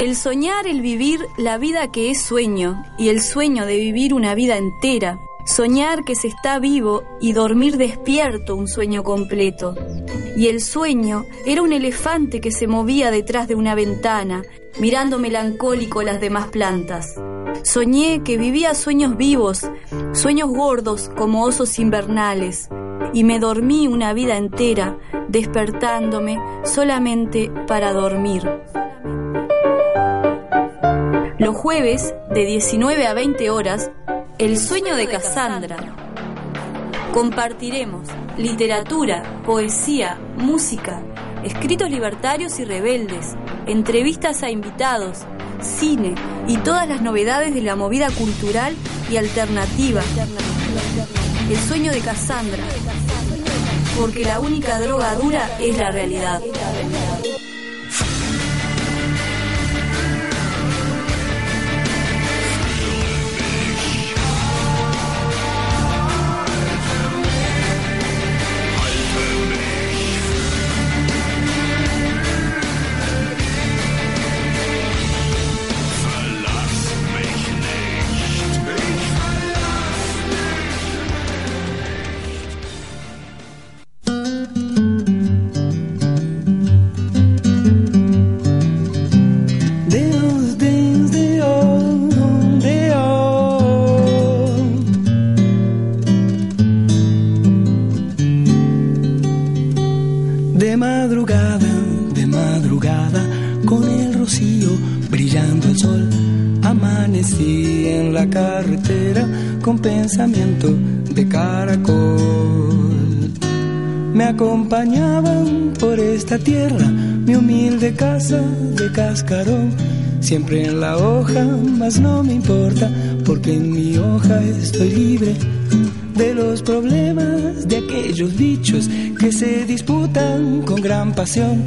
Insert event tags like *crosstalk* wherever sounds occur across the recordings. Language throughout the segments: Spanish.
El soñar, el vivir la vida que es sueño y el sueño de vivir una vida entera. Soñar que se está vivo y dormir despierto un sueño completo. Y el sueño era un elefante que se movía detrás de una ventana, mirando melancólico las demás plantas. Soñé que vivía sueños vivos, sueños gordos como osos invernales, y me dormí una vida entera, despertándome solamente para dormir. Los jueves, de 19 a 20 horas, El sueño de Cassandra. Compartiremos literatura, poesía, música, escritos libertarios y rebeldes, entrevistas a invitados, cine y todas las novedades de la movida cultural y alternativa. El sueño de Cassandra. Porque la única droga dura es la realidad. Acompañaban por esta tierra mi humilde casa de cascarón. Siempre en la hoja, mas no me importa, porque en mi hoja estoy libre de los problemas de aquellos bichos que se disputan con gran pasión.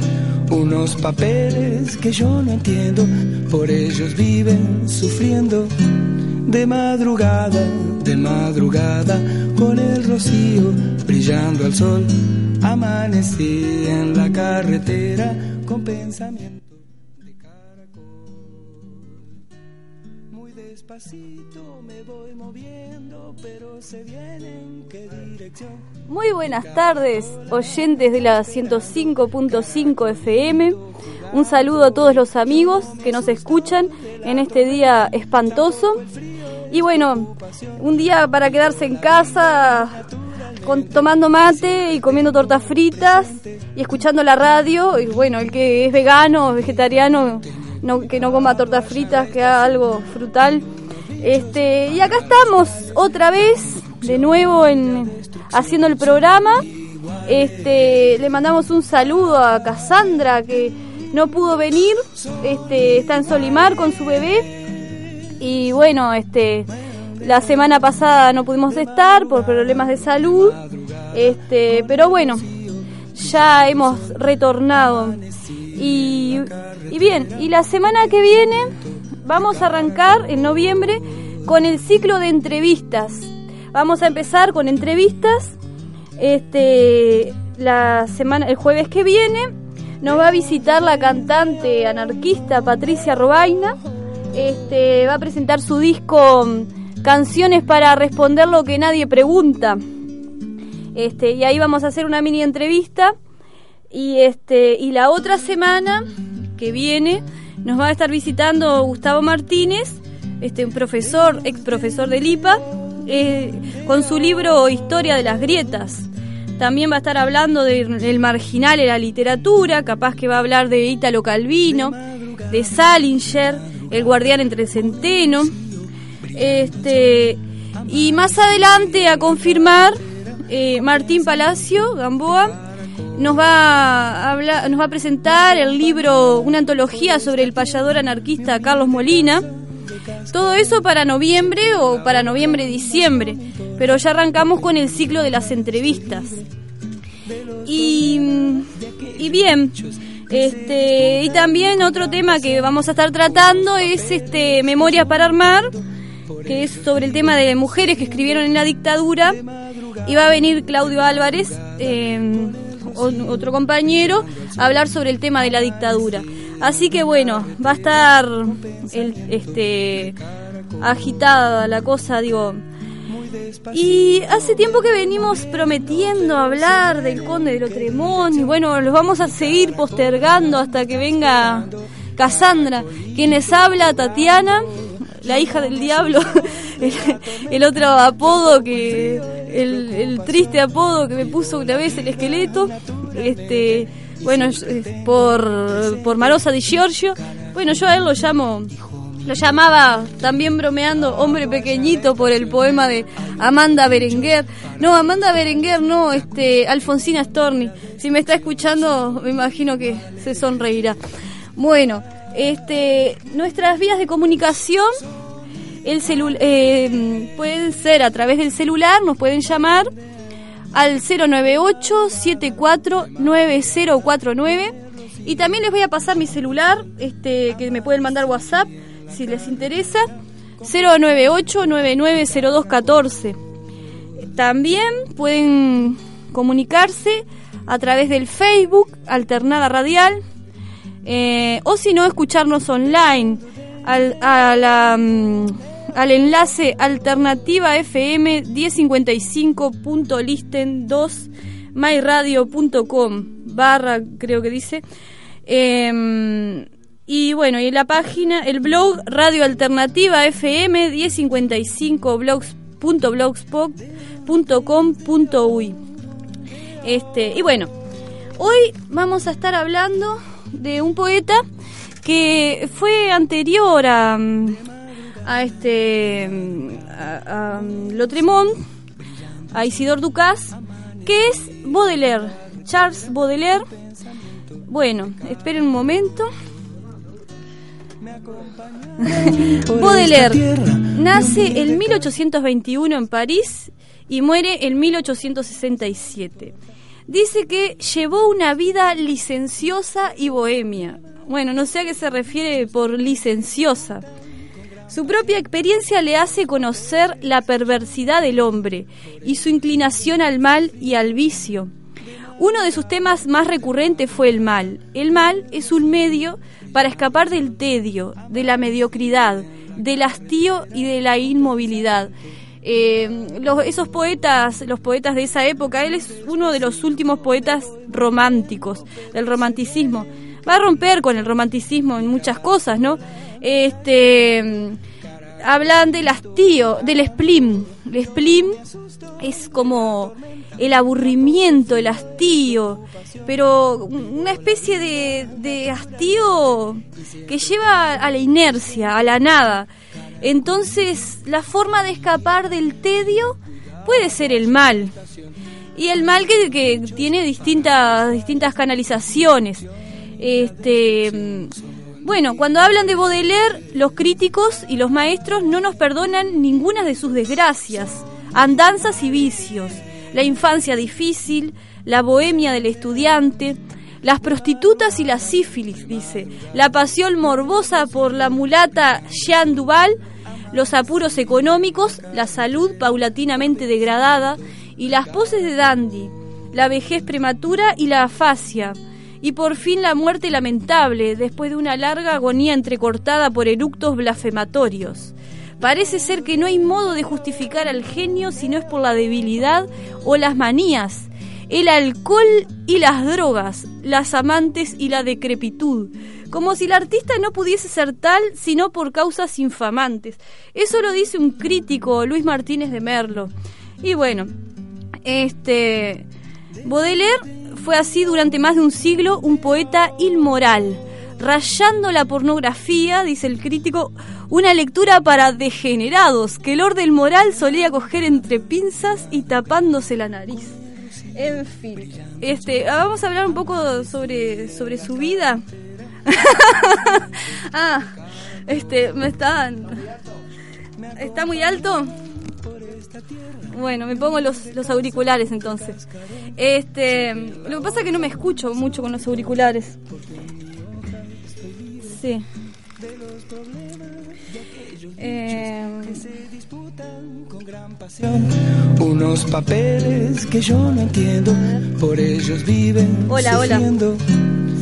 Unos papeles que yo no entiendo, por ellos viven sufriendo. De madrugada, de madrugada, con el rocío brillando al sol, amanecí en la carretera con pensamiento de caracol. Muy despacito me voy moviendo, pero se viene en qué dirección. Muy buenas tardes, oyentes de la 105.5 FM. Un saludo a todos los amigos que nos escuchan en este día espantoso. Y bueno, un día para quedarse en casa con, tomando mate y comiendo tortas fritas y escuchando la radio. Y bueno, el que es vegano vegetariano, no, que no coma tortas fritas, que haga algo frutal. Este, y acá estamos otra vez, de nuevo, en, haciendo el programa. Este, le mandamos un saludo a Cassandra que no pudo venir, este, está en Solimar con su bebé y bueno, este, la semana pasada no pudimos estar por problemas de salud, este, pero bueno, ya hemos retornado y, bien, y la semana que viene vamos a arrancar en noviembre con el ciclo de entrevistas. Vamos a empezar con entrevistas. Este, la semana, el jueves que viene, nos va a visitar la cantante anarquista Patricia Robaina. Este, va a presentar su disco Canciones para responder lo que nadie pregunta. Este, y ahí vamos a hacer una mini entrevista. Y este, y la otra semana que viene nos va a estar visitando Gustavo Martínez, este, un profesor, ex profesor del IPA, eh, con su libro Historia de las grietas. También va a estar hablando del marginal en la literatura, capaz que va a hablar de Ítalo Calvino, de Salinger, el guardián entre centeno. Este, Y más adelante a confirmar, eh, Martín Palacio, Gamboa, nos va a hablar, nos va a presentar el libro, una antología sobre el payador anarquista Carlos Molina. Todo eso para noviembre o para noviembre-diciembre, pero ya arrancamos con el ciclo de las entrevistas. Y, y bien, este, y también otro tema que vamos a estar tratando es este Memorias para Armar, que es sobre el tema de mujeres que escribieron en la dictadura. Y va a venir Claudio Álvarez, eh, otro compañero, a hablar sobre el tema de la dictadura. Así que bueno, va a estar el, este, agitada la cosa, digo. Y hace tiempo que venimos prometiendo hablar del conde de Lotremont y bueno, los vamos a seguir postergando hasta que venga Cassandra, quienes habla Tatiana, la hija del diablo, *laughs* el, otro apodo que, el, triste apodo que me puso una vez el esqueleto, este, bueno, por, por Marosa di Giorgio, bueno, yo a él lo llamo lo llamaba también bromeando hombre pequeñito por el poema de Amanda Berenguer. No, Amanda Berenguer, no, este, Alfonsina Storni. Si me está escuchando, me imagino que se sonreirá. Bueno, este, nuestras vías de comunicación eh, pueden ser a través del celular, nos pueden llamar al 098 749049 y también les voy a pasar mi celular, este que me pueden mandar WhatsApp si les interesa, 098 990214. También pueden comunicarse a través del Facebook Alternada Radial eh, o si no escucharnos online al, mm, al enlace alternativa fm 1055.listen2 myradio.com barra creo que dice. Em, y bueno y la página el blog radio alternativa fm 1055 blogs.blogspot.com.uy este y bueno hoy vamos a estar hablando de un poeta que fue anterior a, a este a, Lotremont, a Isidor Ducas, que es Baudelaire, Charles Baudelaire. Bueno, esperen un momento. *laughs* Baudelaire nace en 1821 en París y muere en 1867. Dice que llevó una vida licenciosa y bohemia, bueno, no sé a qué se refiere por licenciosa. Su propia experiencia le hace conocer la perversidad del hombre y su inclinación al mal y al vicio. Uno de sus temas más recurrentes fue el mal. El mal es un medio para escapar del tedio, de la mediocridad, del hastío y de la inmovilidad. Eh, esos poetas, los poetas de esa época, él es uno de los últimos poetas románticos, del romanticismo va a romper con el romanticismo en muchas cosas, ¿no? Este hablan del hastío, del spleen. El spleen es como el aburrimiento, el hastío, pero una especie de, de hastío que lleva a la inercia, a la nada. Entonces, la forma de escapar del tedio puede ser el mal. Y el mal que, tiene distintas, distintas canalizaciones. Este, bueno, cuando hablan de Baudelaire, los críticos y los maestros no nos perdonan ninguna de sus desgracias, andanzas y vicios, la infancia difícil, la bohemia del estudiante, las prostitutas y la sífilis, dice, la pasión morbosa por la mulata Jean Duval, los apuros económicos, la salud paulatinamente degradada y las poses de dandy, la vejez prematura y la afasia, y por fin la muerte lamentable después de una larga agonía entrecortada por eructos blasfematorios. Parece ser que no hay modo de justificar al genio si no es por la debilidad o las manías, el alcohol y las drogas, las amantes y la decrepitud, como si el artista no pudiese ser tal sino por causas infamantes. Eso lo dice un crítico, Luis Martínez de Merlo. Y bueno, este Baudelaire fue así durante más de un siglo un poeta inmoral, Rayando la pornografía, dice el crítico, una lectura para degenerados que el orden moral solía coger entre pinzas y tapándose la nariz. En fin, este, ah, vamos a hablar un poco sobre, sobre su vida. *laughs* ah, este, me están... ¿Está muy alto? Bueno, me pongo los, los auriculares entonces. Este, lo que pasa es que no me escucho mucho con los auriculares. Sí. Eh, unos papeles que yo no entiendo, por ellos viven. Hola, hola.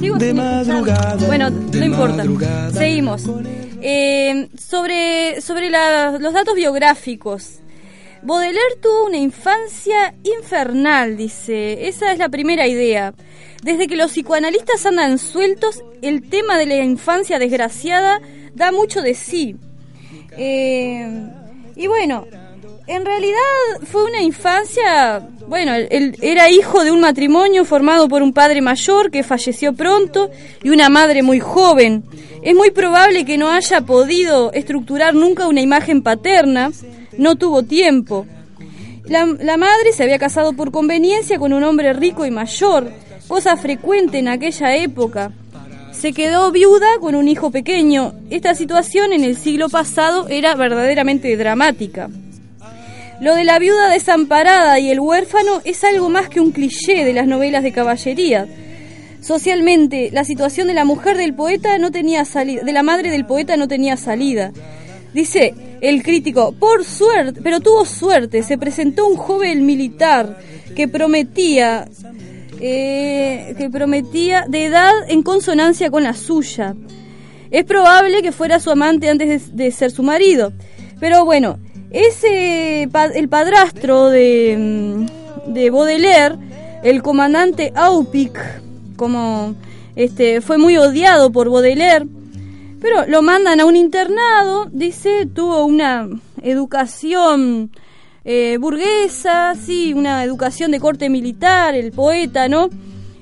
Sigo de madrugada. Bueno, no importa. Seguimos. Eh, sobre sobre los datos biográficos. Baudelaire tuvo una infancia infernal, dice. Esa es la primera idea. Desde que los psicoanalistas andan sueltos, el tema de la infancia desgraciada da mucho de sí. Eh, y bueno, en realidad fue una infancia, bueno, él era hijo de un matrimonio formado por un padre mayor que falleció pronto y una madre muy joven. Es muy probable que no haya podido estructurar nunca una imagen paterna, no tuvo tiempo. La, madre se había casado por conveniencia con un hombre rico y mayor, cosa frecuente en aquella época. Se quedó viuda con un hijo pequeño. Esta situación en el siglo pasado era verdaderamente dramática. Lo de la viuda desamparada y el huérfano es algo más que un cliché de las novelas de caballería. Socialmente, la situación de la mujer del poeta no tenía salida, de la madre del poeta no tenía salida. Dice el crítico, por suerte, pero tuvo suerte, se presentó un joven militar que prometía, eh, que prometía de edad en consonancia con la suya. Es probable que fuera su amante antes de, ser su marido. Pero bueno, ese el padrastro de, mm, de Baudelaire, el comandante Aupic, como este, fue muy odiado por Baudelaire, pero lo mandan a un internado, dice, tuvo una educación eh, burguesa, sí, una educación de corte militar, el poeta, ¿no?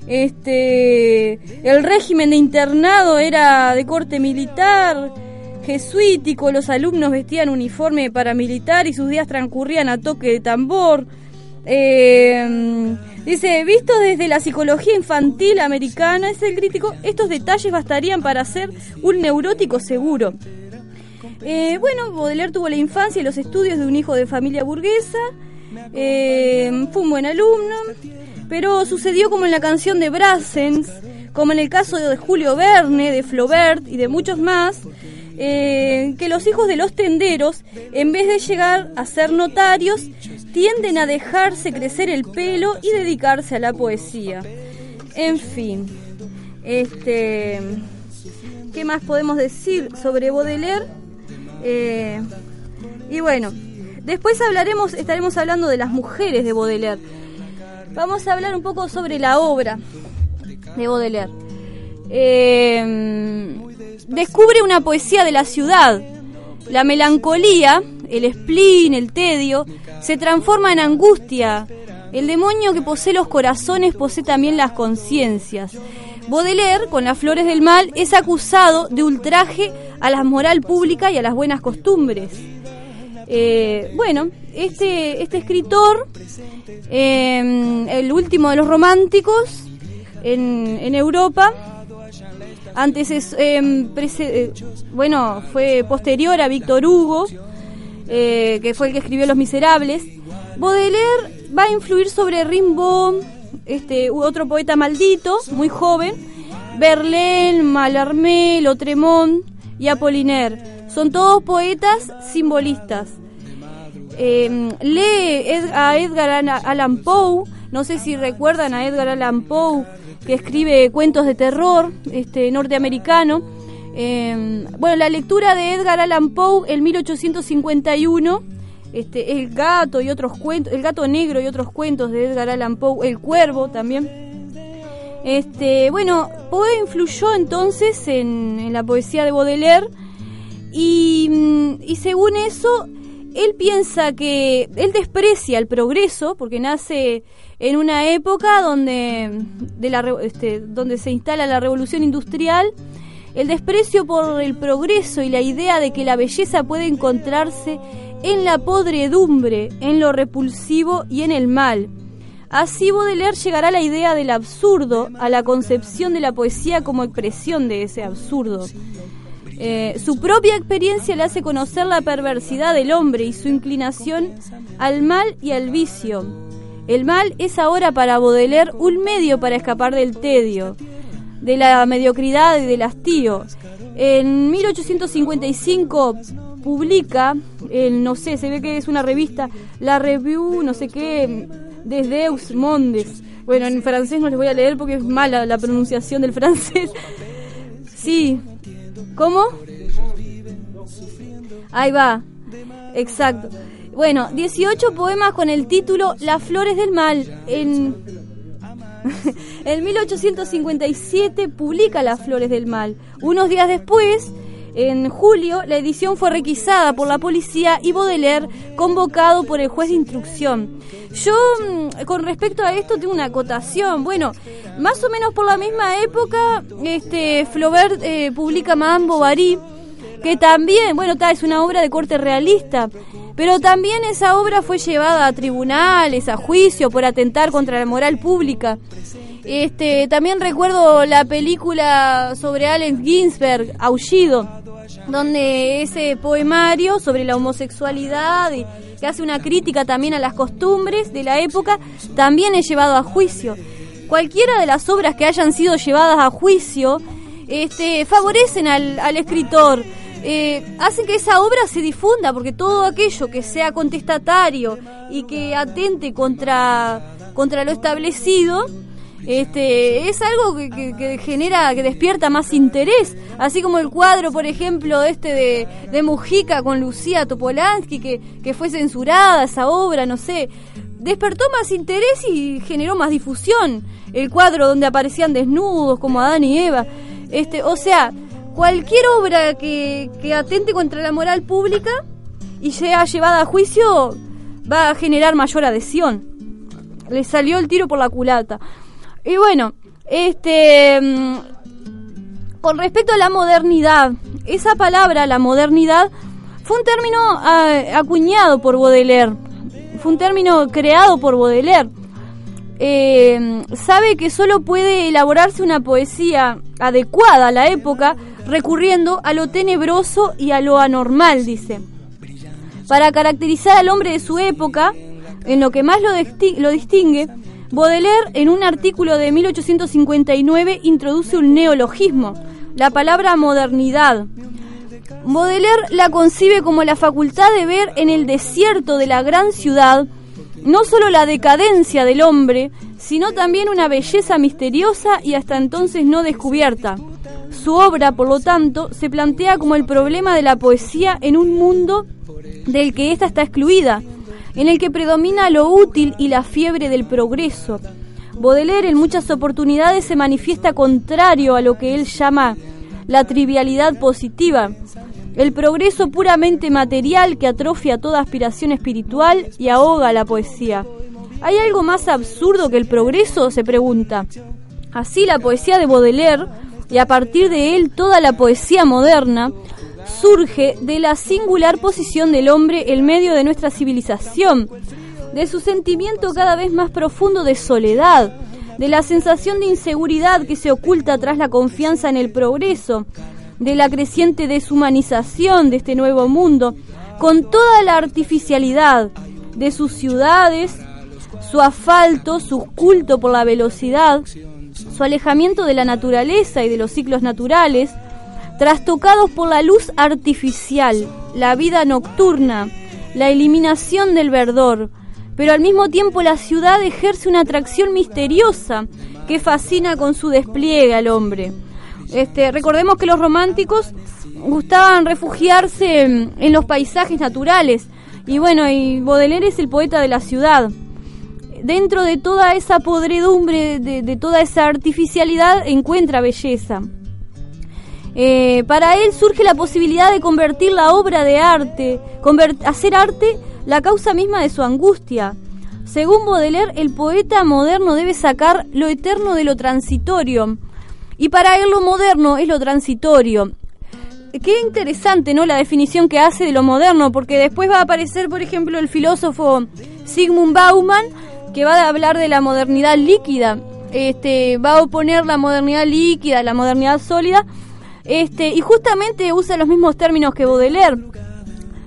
Este, el régimen de internado era de corte militar, jesuítico, los alumnos vestían uniforme paramilitar y sus días transcurrían a toque de tambor. Eh, Dice, visto desde la psicología infantil americana, es el crítico, estos detalles bastarían para ser un neurótico seguro. Eh, bueno, Baudelaire tuvo la infancia y los estudios de un hijo de familia burguesa, eh, fue un buen alumno, pero sucedió como en la canción de Brassens, como en el caso de Julio Verne, de Flaubert y de muchos más, eh, que los hijos de los tenderos, en vez de llegar a ser notarios, tienden a dejarse crecer el pelo y dedicarse a la poesía. En fin, este, ¿qué más podemos decir sobre Baudelaire? Eh, y bueno, después hablaremos, estaremos hablando de las mujeres de Baudelaire. Vamos a hablar un poco sobre la obra de Baudelaire. Eh, descubre una poesía de la ciudad. La melancolía, el spleen, el tedio, se transforma en angustia. El demonio que posee los corazones posee también las conciencias. Baudelaire, con las flores del mal, es acusado de ultraje a la moral pública y a las buenas costumbres. Eh, bueno, este, este escritor, eh, el último de los románticos en Europa, antes es, em, eh, bueno, fue posterior a Víctor Hugo, eh, que fue el que escribió Los Miserables. Baudelaire va a influir sobre Rimbaud, este, otro poeta maldito, muy joven, Verlaine, Mallarmé, Lautremont y Apollinaire. Son todos poetas simbolistas. Em, lee a Edgar Allan Poe, no sé si recuerdan a Edgar Allan Poe, que escribe cuentos de terror este, norteamericano. Em, bueno, la lectura de Edgar Allan Poe en 1851, este, El gato y otros cuentos, El gato negro y otros cuentos de Edgar Allan Poe, El cuervo también. Este, bueno, Poe influyó entonces en, la poesía de Baudelaire y, mm, y según eso, él piensa que él desprecia el progreso porque nace en una época donde, este, donde se instala la revolución industrial el desprecio por el progreso y la idea de que la belleza puede encontrarse en la podredumbre, en lo repulsivo y en el mal. Así Baudelaire llegará a la idea del absurdo, a la concepción de la poesía como expresión de ese absurdo. Eh, su propia experiencia le hace conocer la perversidad del hombre y su inclinación al mal y al vicio. El mal es ahora para Baudelaire un medio para escapar del tedio, de la mediocridad y del hastío. En 1855 publica, no sé, se ve que es una revista, la Review, no sé qué, de Deus Mondes. Bueno, en francés no les voy a leer porque es mala la pronunciación del francés. *laughs* Sí. ¿Cómo? Ahí va. Exacto. Bueno, 18 poemas con el título Las flores del mal. En, *laughs* en 1857 publica Las flores del mal. Unos días después en julio, la edición fue requisada por la policía y Baudelaire convocado por el juez de instrucción. Yo, mm, con respecto a esto, tengo una acotación. Bueno, más o menos por la misma época, este Flaubert eh, publica Madame Bovary, que también, bueno, está es una obra de corte realista, pero también esa obra fue llevada a tribunales, a juicio por atentar contra la moral pública. Este, también recuerdo la película sobre Alex Ginsberg, Aullido donde ese poemario sobre la homosexualidad y que hace una crítica también a las costumbres de la época, también es llevado a juicio. Cualquiera de las obras que hayan sido llevadas a juicio este, favorecen al, al escritor, eh, hacen que esa obra se difunda, porque todo aquello que sea contestatario y que atente contra, contra lo establecido, este, es algo que, genera, que despierta más interés, así como el cuadro, por ejemplo, este de, de Mujica con Lucía Topolansky, que, que fue censurada esa obra, no sé, despertó más interés y generó más difusión. El cuadro donde aparecían desnudos como Adán y Eva, este, o sea, cualquier obra que, que atente contra la moral pública y sea llevada a juicio va a generar mayor adhesión. Le salió el tiro por la culata. Y bueno, este mm, con respecto a la modernidad, esa palabra, la modernidad, fue un término ah, acuñado por Baudelaire, fue un término creado por Baudelaire. Eh, sabe que solo puede elaborarse una poesía adecuada a la época recurriendo a lo tenebroso y a lo anormal, dice. Para caracterizar al hombre de su época, en lo que más lo, lo distingue, Baudelaire, en un artículo de 1859, introduce un neologismo, la palabra modernidad. Baudelaire la concibe como la facultad de ver en el desierto de la gran ciudad no solo la decadencia del hombre, sino también una belleza misteriosa y hasta entonces no descubierta. Su obra, por lo tanto, se plantea como el problema de la poesía en un mundo del que ésta está excluida, en el que predomina lo útil y la fiebre del progreso. Baudelaire en muchas oportunidades se manifiesta contrario a lo que él llama la trivialidad positiva, el progreso puramente material que atrofia toda aspiración espiritual y ahoga la poesía. ¿Hay algo más absurdo que el progreso? se pregunta. Así la poesía de Baudelaire, y a partir de él toda la poesía moderna, surge de la singular posición del hombre en medio de nuestra civilización, de su sentimiento cada vez más profundo de soledad, de la sensación de inseguridad que se oculta tras la confianza en el progreso, de la creciente deshumanización de este nuevo mundo, con toda la artificialidad de sus ciudades, su asfalto, su culto por la velocidad, su alejamiento de la naturaleza y de los ciclos naturales, trastocados por la luz artificial, la vida nocturna, la eliminación del verdor, pero al mismo tiempo la ciudad ejerce una atracción misteriosa que fascina con su despliegue al hombre. Este, recordemos que los románticos gustaban refugiarse en, los paisajes naturales y bueno, y Baudelaire es el poeta de la ciudad. Dentro de toda esa podredumbre, de toda esa artificialidad, encuentra belleza. Eh, para él surge la posibilidad de convertir la obra de arte, hacer arte la causa misma de su angustia. Según Baudelaire, el poeta moderno debe sacar lo eterno de lo transitorio Y para él lo moderno es lo transitorio. Qué interesante, ¿no? La definición que hace de lo moderno, porque después va a aparecer, por ejemplo, el filósofo Sigmund Bauman, que va a hablar de la modernidad líquida. Este, va a oponer la modernidad líquida, la modernidad sólida, este, y justamente usa los mismos términos que Baudelaire.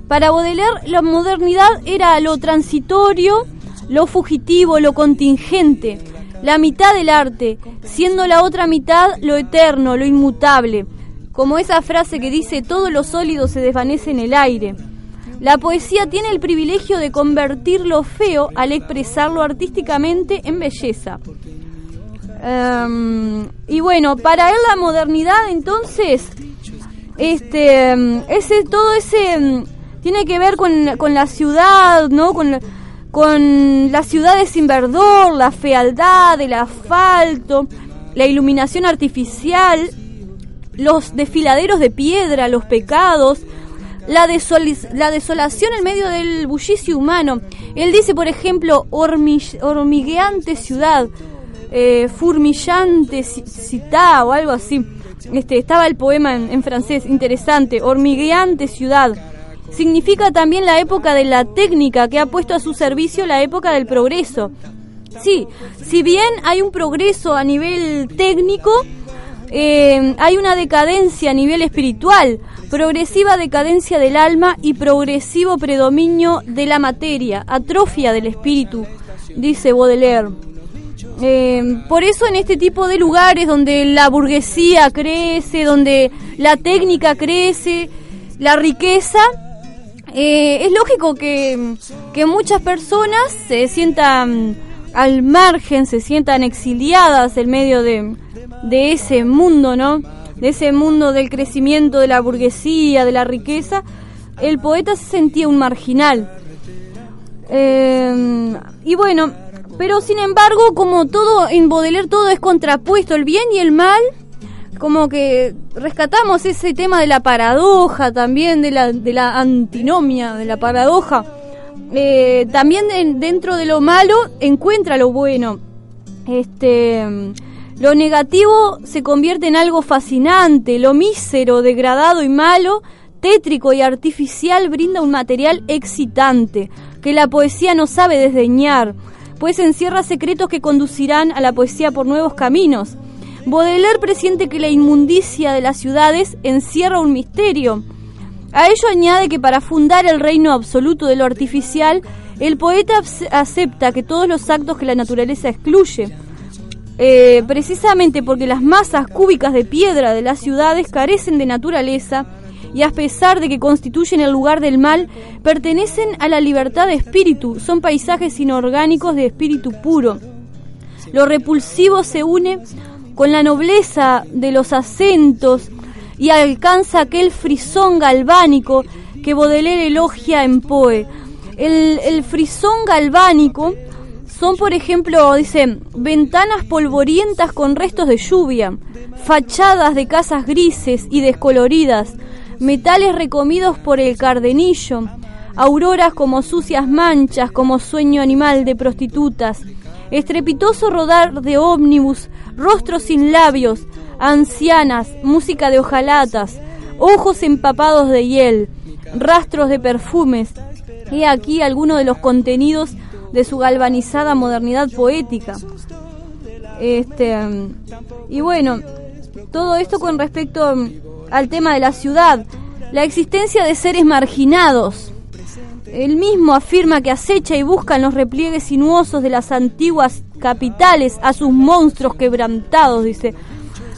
Para Baudelaire, la modernidad era lo transitorio, lo fugitivo, lo contingente, la mitad del arte, siendo la otra mitad lo eterno, lo inmutable como esa frase que dice todo lo sólido se desvanece en el aire. La poesía tiene el privilegio de convertir lo feo al expresarlo artísticamente en belleza. Em, y bueno, para él la modernidad entonces, este, em, ese, todo ese em, tiene que ver con, con la ciudad, ¿no? Con, con las ciudades sin verdor, la fealdad, el asfalto, la iluminación artificial los desfiladeros de piedra, los pecados, la, la desolación en medio del bullicio humano. Él dice, por ejemplo, hormigueante ciudad, eh, furmillante cita o algo así. Este, estaba el poema en francés, interesante, hormigueante ciudad. Significa también la época de la técnica que ha puesto a su servicio la época del progreso. Sí, si bien hay un progreso a nivel técnico, eh, hay una decadencia a nivel espiritual, progresiva decadencia del alma y progresivo predominio de la materia, atrofia del espíritu, dice Baudelaire. Eh, por eso en este tipo de lugares donde la burguesía crece, donde la técnica crece, la riqueza, eh, es lógico que, que muchas personas se sientan al margen, se sientan exiliadas en medio de, de ese mundo, ¿no? De ese mundo del crecimiento de la burguesía, de la riqueza, el poeta se sentía un marginal. Eh, y bueno, pero sin embargo, como todo en Baudelaire todo es contrapuesto, el bien y el mal, como que rescatamos ese tema de la paradoja también, de la, de la antinomia, de la paradoja. Eh, también dentro de lo malo encuentra lo bueno. Este lo negativo se convierte en algo fascinante, lo mísero, degradado y malo, tétrico y artificial brinda un material excitante que la poesía no sabe desdeñar, pues encierra secretos que conducirán a la poesía por nuevos caminos. Baudelaire presiente que la inmundicia de las ciudades encierra un misterio. A ello añade que para fundar el reino absoluto de lo artificial, el poeta acepta que todos los actos que la naturaleza excluye, eh, precisamente porque las masas cúbicas de piedra de las ciudades carecen de naturaleza y a pesar de que constituyen el lugar del mal, pertenecen a la libertad de espíritu, son paisajes inorgánicos de espíritu puro. Lo repulsivo se une con la nobleza de los acentos y alcanza aquel frisón galvánico que Baudelaire elogia en Poe. El, el frisón galvánico son, por ejemplo, dice, ventanas polvorientas con restos de lluvia, fachadas de casas grises y descoloridas, metales recomidos por el cardenillo, auroras como sucias manchas, como sueño animal de prostitutas, estrepitoso rodar de ómnibus, rostros sin labios, ancianas, música de hojalatas, ojos empapados de hiel, rastros de perfumes. He aquí algunos de los contenidos de su galvanizada modernidad poética. Este, y bueno, todo esto con respecto al tema de la ciudad, la existencia de seres marginados. Él mismo afirma que acecha y busca en los repliegues sinuosos de las antiguas capitales a sus monstruos quebrantados, dice.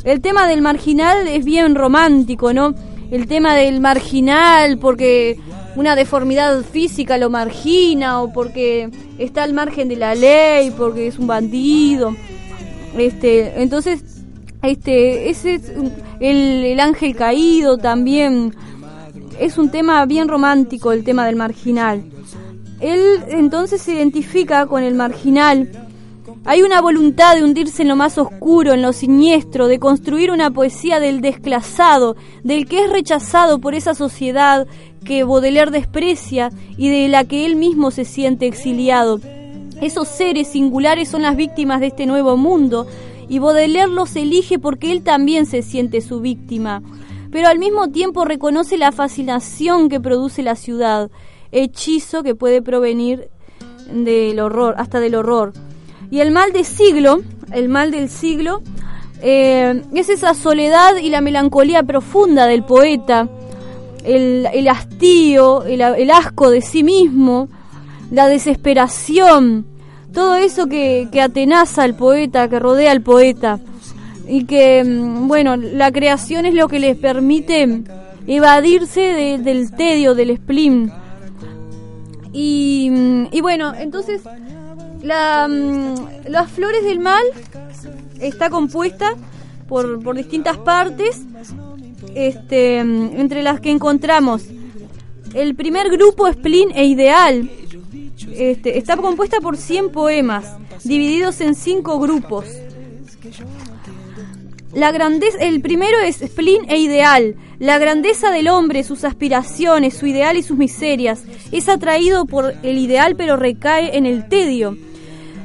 El tema del marginal es bien romántico, ¿no? El tema del marginal, porque una deformidad física lo margina o porque está al margen de la ley, porque es un bandido. Este, entonces, este, ese es el, el ángel caído también es un tema bien romántico el tema del marginal. Él entonces se identifica con el marginal. Hay una voluntad de hundirse en lo más oscuro, en lo siniestro, de construir una poesía del desclasado, del que es rechazado por esa sociedad que Baudelaire desprecia y de la que él mismo se siente exiliado. Esos seres singulares son las víctimas de este nuevo mundo y Baudelaire los elige porque él también se siente su víctima, pero al mismo tiempo reconoce la fascinación que produce la ciudad, hechizo que puede provenir del horror, hasta del horror. Y el mal de siglo, el mal del siglo, eh, es esa soledad y la melancolía profunda del poeta, el, hastío, el, asco de sí mismo, la desesperación, todo eso que, atenaza al poeta, que rodea al poeta. Y que, mm, bueno, la creación es lo que les permite evadirse del tedio, del spleen. Y, mm, y bueno, entonces la, mm, las flores del mal está compuesta por, por distintas partes, este, entre las que encontramos el primer grupo Spleen e Ideal. Este, está compuesta por 100 poemas, divididos en 5 grupos. La grandeza, el primero es Spleen e Ideal. La grandeza del hombre, sus aspiraciones, su ideal y sus miserias. Es atraído por el ideal pero recae en el tedio.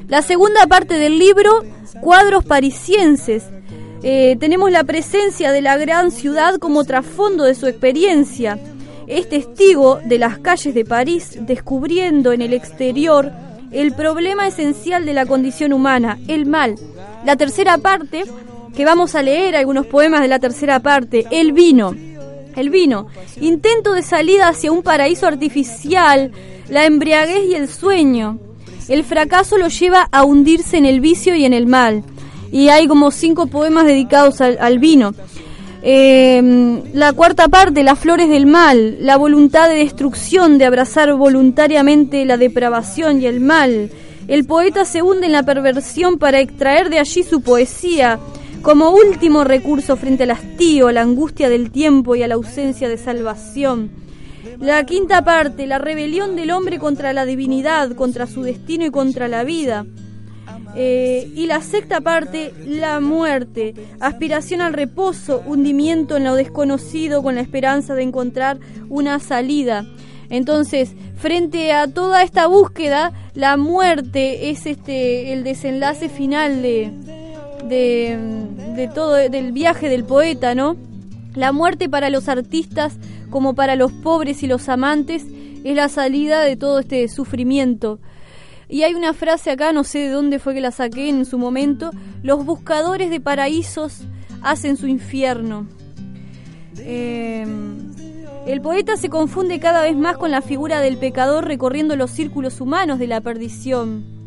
La segunda parte del libro, cuadros parisienses. Eh, tenemos la presencia de la gran ciudad como trasfondo de su experiencia. Es testigo de las calles de París, descubriendo en el exterior el problema esencial de la condición humana, el mal. La tercera parte, que vamos a leer algunos poemas de la tercera parte, el vino. El vino, intento de salida hacia un paraíso artificial, la embriaguez y el sueño. El fracaso lo lleva a hundirse en el vicio y en el mal. Y hay como cinco poemas dedicados al, vino. Em, la cuarta parte, las flores del mal, la voluntad de destrucción, de abrazar voluntariamente la depravación y el mal. El poeta se hunde en la perversión para extraer de allí su poesía, como último recurso frente al hastío, la angustia del tiempo y a la ausencia de salvación. La quinta parte, la rebelión del hombre contra la divinidad, contra su destino y contra la vida. Eh, y la sexta parte, la muerte, aspiración al reposo, hundimiento en lo desconocido con la esperanza de encontrar una salida. Entonces, frente a toda esta búsqueda, la muerte es este el desenlace final de, de, todo del viaje del poeta, ¿no? La muerte para los artistas como para los pobres y los amantes es la salida de todo este sufrimiento. Y hay una frase acá, no sé de dónde fue que la saqué en su momento, los buscadores de paraísos hacen su infierno. Eh, el poeta se confunde cada vez más con la figura del pecador recorriendo los círculos humanos de la perdición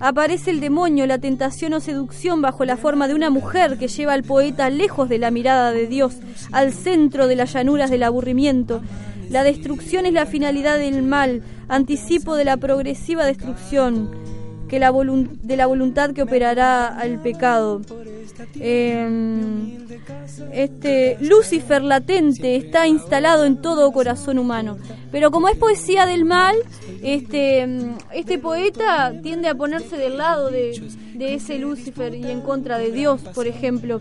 aparece el demonio, la tentación o seducción bajo la forma de una mujer que lleva al poeta lejos de la mirada de Dios, al centro de las llanuras del aburrimiento. La destrucción es la finalidad del mal, anticipo de la progresiva destrucción la de la voluntad que operará al pecado. Em, este Lucifer latente está instalado en todo corazón humano, pero como es poesía del mal, este este poeta tiende a ponerse del lado de, ese Lucifer y en contra de Dios, por ejemplo.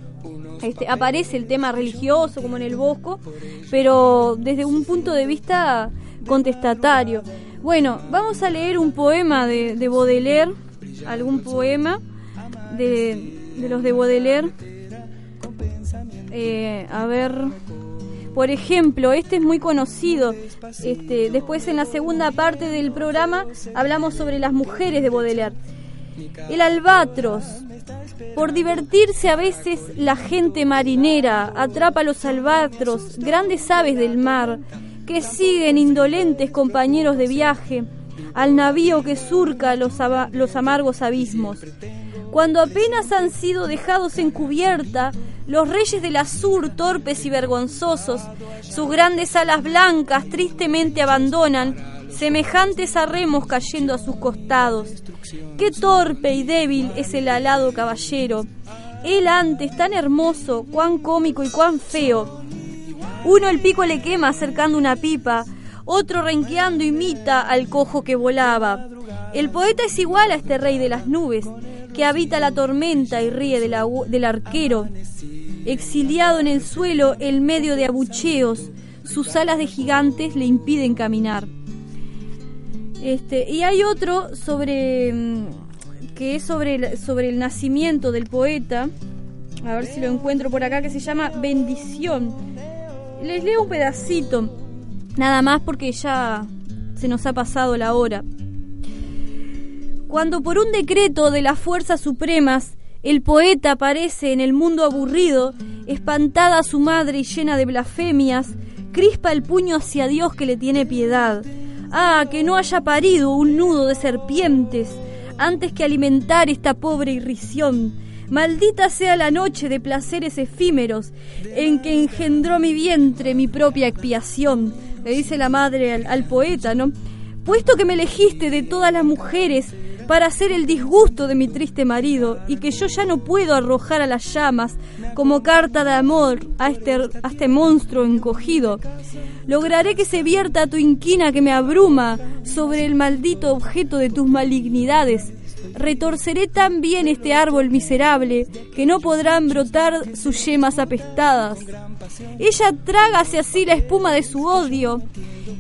Este, aparece el tema religioso como en el Bosco, pero desde un punto de vista contestatario. Bueno, vamos a leer un poema de, de Baudelaire, algún poema de, de los de Baudelaire. Eh, a ver, por ejemplo, este es muy conocido. Este, después en la segunda parte del programa hablamos sobre las mujeres de Baudelaire. El albatros. Por divertirse a veces la gente marinera atrapa a los albatros, grandes aves del mar, que siguen indolentes compañeros de viaje al navío que surca los, los amargos abismos. Cuando apenas han sido dejados en cubierta, los reyes del azur, torpes y vergonzosos, sus grandes alas blancas tristemente abandonan, semejantes a remos cayendo a sus costados. Qué torpe y débil es el alado caballero. Él antes tan hermoso, cuán cómico y cuán feo. Uno el pico le quema acercando una pipa, otro renqueando imita al cojo que volaba. El poeta es igual a este rey de las nubes, que habita la tormenta y ríe del arquero. Exiliado en el suelo, en medio de abucheos, sus alas de gigantes le impiden caminar. Este, y hay otro sobre, mm, que es sobre sobre el nacimiento del poeta. A ver si lo encuentro por acá, que se llama Bendición. Les leo un pedacito, nada más porque ya se nos ha pasado la hora. Cuando por un decreto de las fuerzas supremas el poeta aparece en el mundo aburrido, espantada a su madre y llena de blasfemias, crispa el puño hacia Dios que le tiene piedad. Ah, que no haya parido un nudo de serpientes antes que alimentar esta pobre irrisión. Maldita sea la noche de placeres efímeros en que engendró mi vientre mi propia expiación, le dice la madre al, poeta, ¿no? Puesto que me elegiste de todas las mujeres para hacer el disgusto de mi triste marido y que yo ya no puedo arrojar a las llamas como carta de amor a este, a este monstruo encogido. Lograré que se vierta tu inquina que me abruma sobre el maldito objeto de tus malignidades. Retorceré tan bien este árbol miserable que no podrán brotar sus yemas apestadas. Ella trágase así la espuma de su odio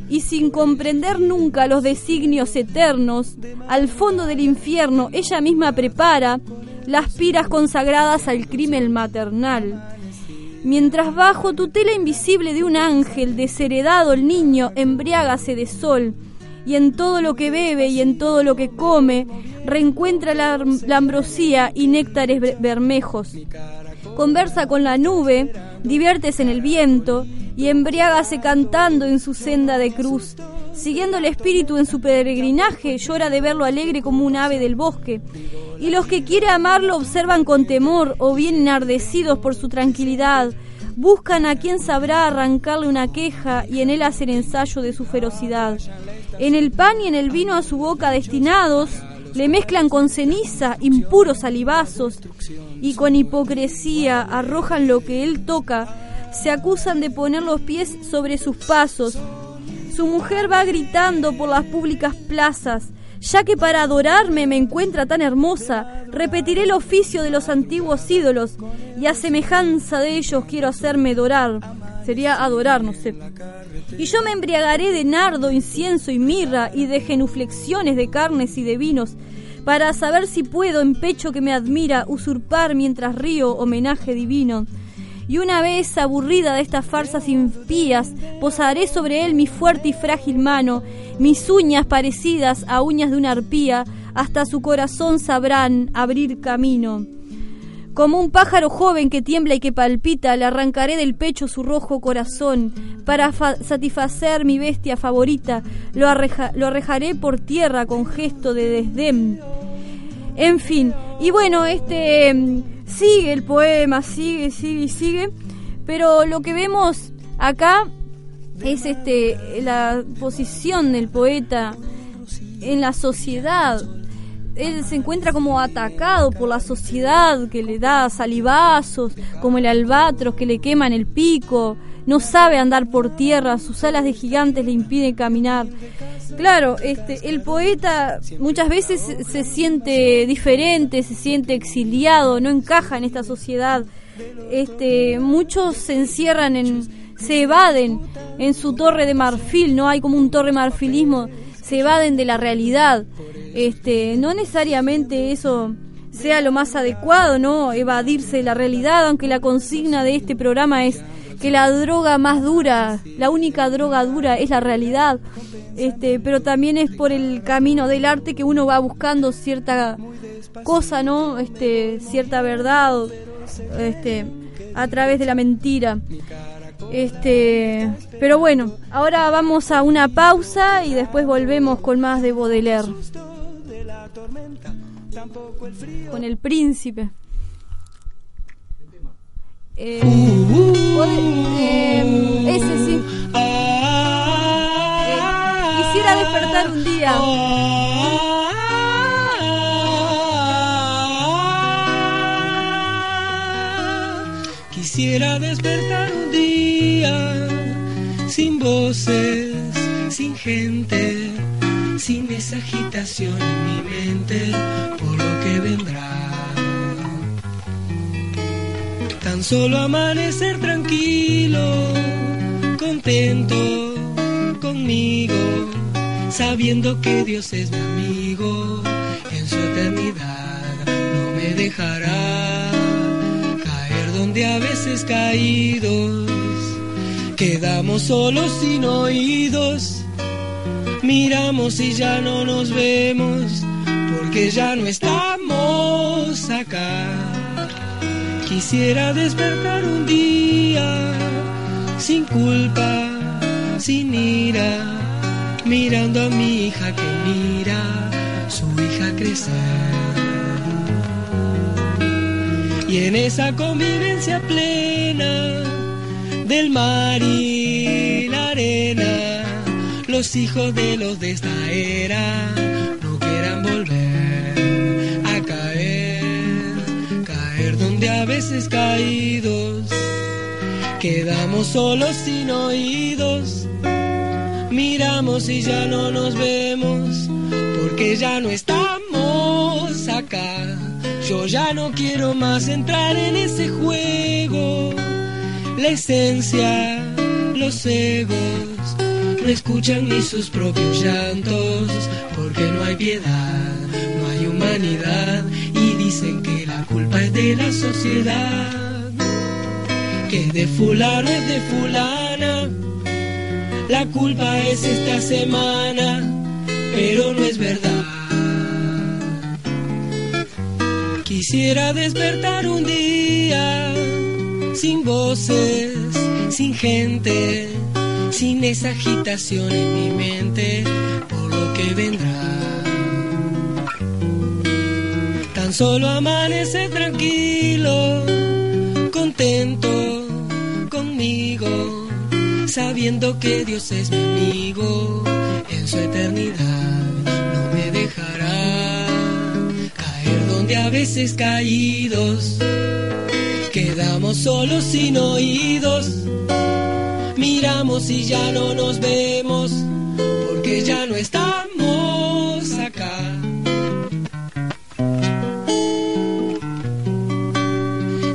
y sin comprender nunca los designios eternos, al fondo del infierno ella misma prepara las piras consagradas al crimen maternal. Mientras bajo tutela invisible de un ángel desheredado el niño embriágase de sol, y en todo lo que bebe y en todo lo que come reencuentra la, ambrosía y néctares bermejos. Conversa con la nube, diviértese en el viento y embriágase cantando en su senda de cruz. Siguiendo el espíritu en su peregrinaje, llora de verlo alegre como un ave del bosque. Y los que quieren amarlo observan con temor o bien enardecidos por su tranquilidad. Buscan a quien sabrá arrancarle una queja y en él hacer ensayo de su ferocidad. En el pan y en el vino a su boca destinados, le mezclan con ceniza impuros salivazos y con hipocresía arrojan lo que él toca se acusan de poner los pies sobre sus pasos. Su mujer va gritando por las públicas plazas, ya que para adorarme me encuentra tan hermosa, repetiré el oficio de los antiguos ídolos, y a semejanza de ellos quiero hacerme adorar. Sería adorar, no sé. Y yo me embriagaré de nardo, incienso y mirra, y de genuflexiones de carnes y de vinos, para saber si puedo, en pecho que me admira, usurpar mientras río homenaje divino y una vez aburrida de estas farsas impías, posaré sobre él mi fuerte y frágil mano, mis uñas parecidas a uñas de una arpía, hasta su corazón sabrán abrir camino. Como un pájaro joven que tiembla y que palpita, le arrancaré del pecho su rojo corazón. Para satisfacer mi bestia favorita, lo, lo arrejaré por tierra con gesto de desdén. En fin, y bueno, este sigue el poema, sigue, sigue, sigue, pero lo que vemos acá es este la posición del poeta en la sociedad. Él se encuentra como atacado por la sociedad que le da salivazos, como el albatros que le queman el pico, no sabe andar por tierra, sus alas de gigantes le impiden caminar. Claro, este, el poeta muchas veces se siente diferente, se siente exiliado, no encaja en esta sociedad. Este, muchos se encierran en, se evaden en su torre de marfil, no hay como un torre marfilismo, se evaden de la realidad. Este, no necesariamente eso sea lo más adecuado, ¿no? Evadirse de la realidad, aunque la consigna de este programa es que la droga más dura, la única droga dura es la realidad, este, pero también es por el camino del arte que uno va buscando cierta cosa, ¿no? Este, cierta verdad, este, a través de la mentira. Este, pero bueno, ahora vamos a una pausa y después volvemos con más de Baudelaire. Con el príncipe. Eh, eh, ese sí. Eh, quisiera despertar un día. Quisiera despertar un día sin voces, sin gente, sin esa agitación en mi mente por lo que vendrá solo amanecer tranquilo, contento conmigo, sabiendo que Dios es mi amigo en su eternidad. dejará donde a veces caídos quedamos solos sin oídos. Miramos y ya no nos vemos porque ya no estamos acá. Quisiera despertar un día sin culpa, sin ira, mirando a mi hija que mira su hija crecer. Y en esa convivencia plena del mar y la arena, los hijos de los de esta era no quieran volver a caer, caer donde a veces caídos quedamos solos sin oídos, miramos y ya no nos vemos porque ya no estamos acá. Yo ya no quiero más entrar en ese juego. La esencia, los egos, no escuchan ni sus propios llantos, porque no hay piedad, no hay humanidad, y dicen que la culpa es de la sociedad, que de fulano es de fulana, la culpa es esta semana, pero no es verdad. Quisiera despertar un día sin voces, sin gente, sin esa agitación en mi mente por lo que vendrá. Tan solo amanecer tranquilo, contento conmigo, sabiendo que Dios es mi amigo en su eternidad. Donde a veces caídos quedamos solos sin oídos. Miramos y ya no nos vemos porque ya no estamos acá.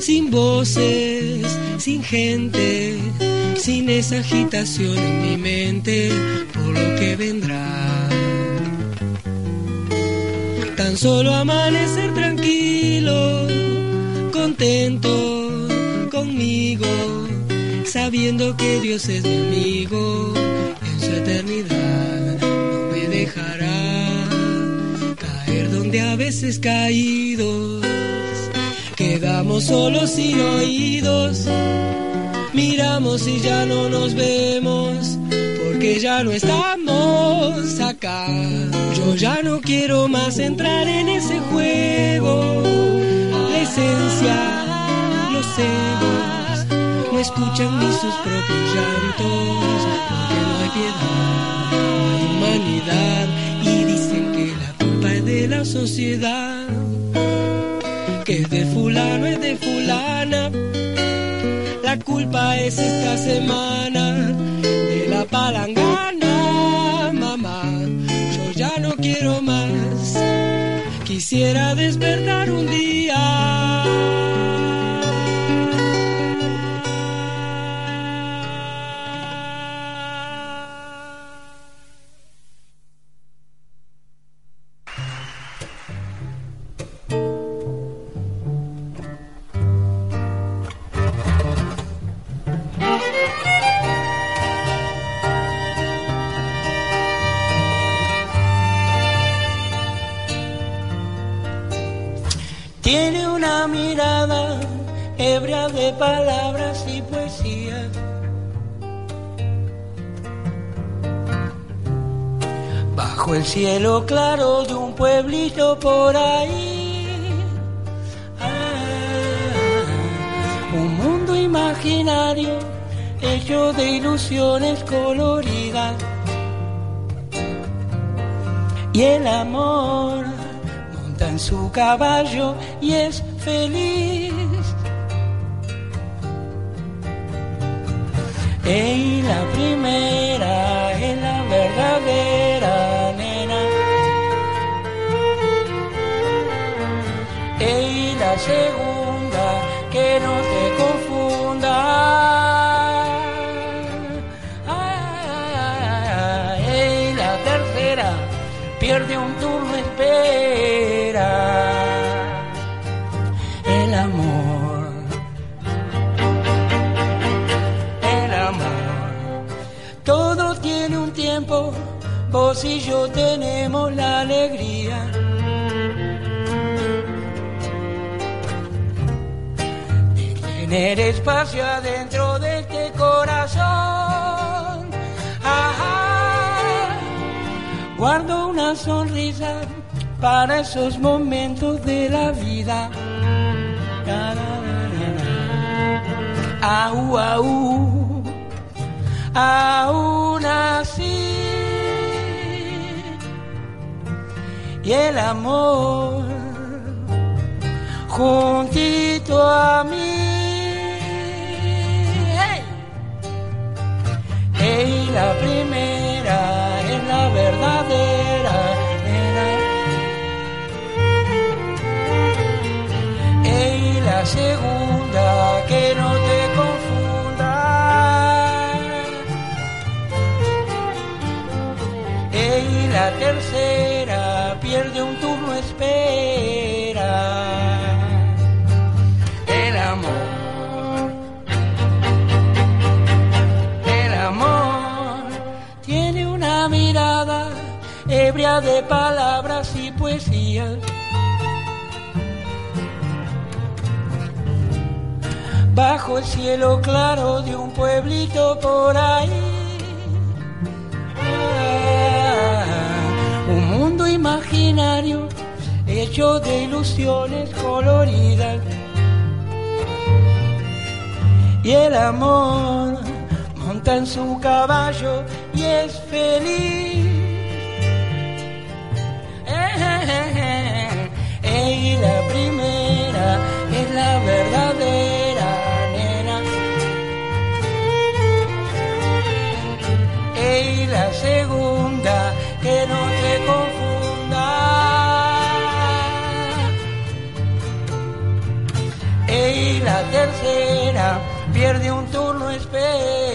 Sin voces, sin gente, sin esa agitación en mi mente por lo que vendrá. Solo amanecer tranquilo, contento conmigo, sabiendo que Dios es mi amigo en su eternidad. No me dejará caer donde a veces caídos quedamos solos sin oídos. Miramos y ya no nos vemos porque ya no estamos acá. Yo ya no quiero más entrar en ese juego. La esencia, los egos, no escuchan ni sus propios llantos porque no hay piedad, no hay humanidad y dicen que la culpa es de la sociedad. Que es de fulano, es de fulana. La culpa es esta semana la palangana, mamá. Yo ya no quiero más. Quisiera despertar un día. Palabras y poesía. Bajo el cielo claro de un pueblito por ahí. Ah, un mundo imaginario hecho de ilusiones coloridas. Y el amor monta en su caballo y es feliz. Y la primera es la verdadera nena. Y la segunda que no te vos y yo tenemos la alegría. de Tener espacio adentro de este corazón. Guardo una sonrisa para esos momentos de la vida. Au, Y el amor juntito a mí. Hey, la primera es la verdadera. Hey, la segunda que no te confunda. Hey, la tercera de palabras y poesía. Bajo el cielo claro de un pueblito por ahí. Ah, un mundo imaginario hecho de ilusiones coloridas. Y el amor monta en su caballo y es feliz. Verdadera nena. Y la segunda que no te confunda. Y la tercera pierde un turno espera.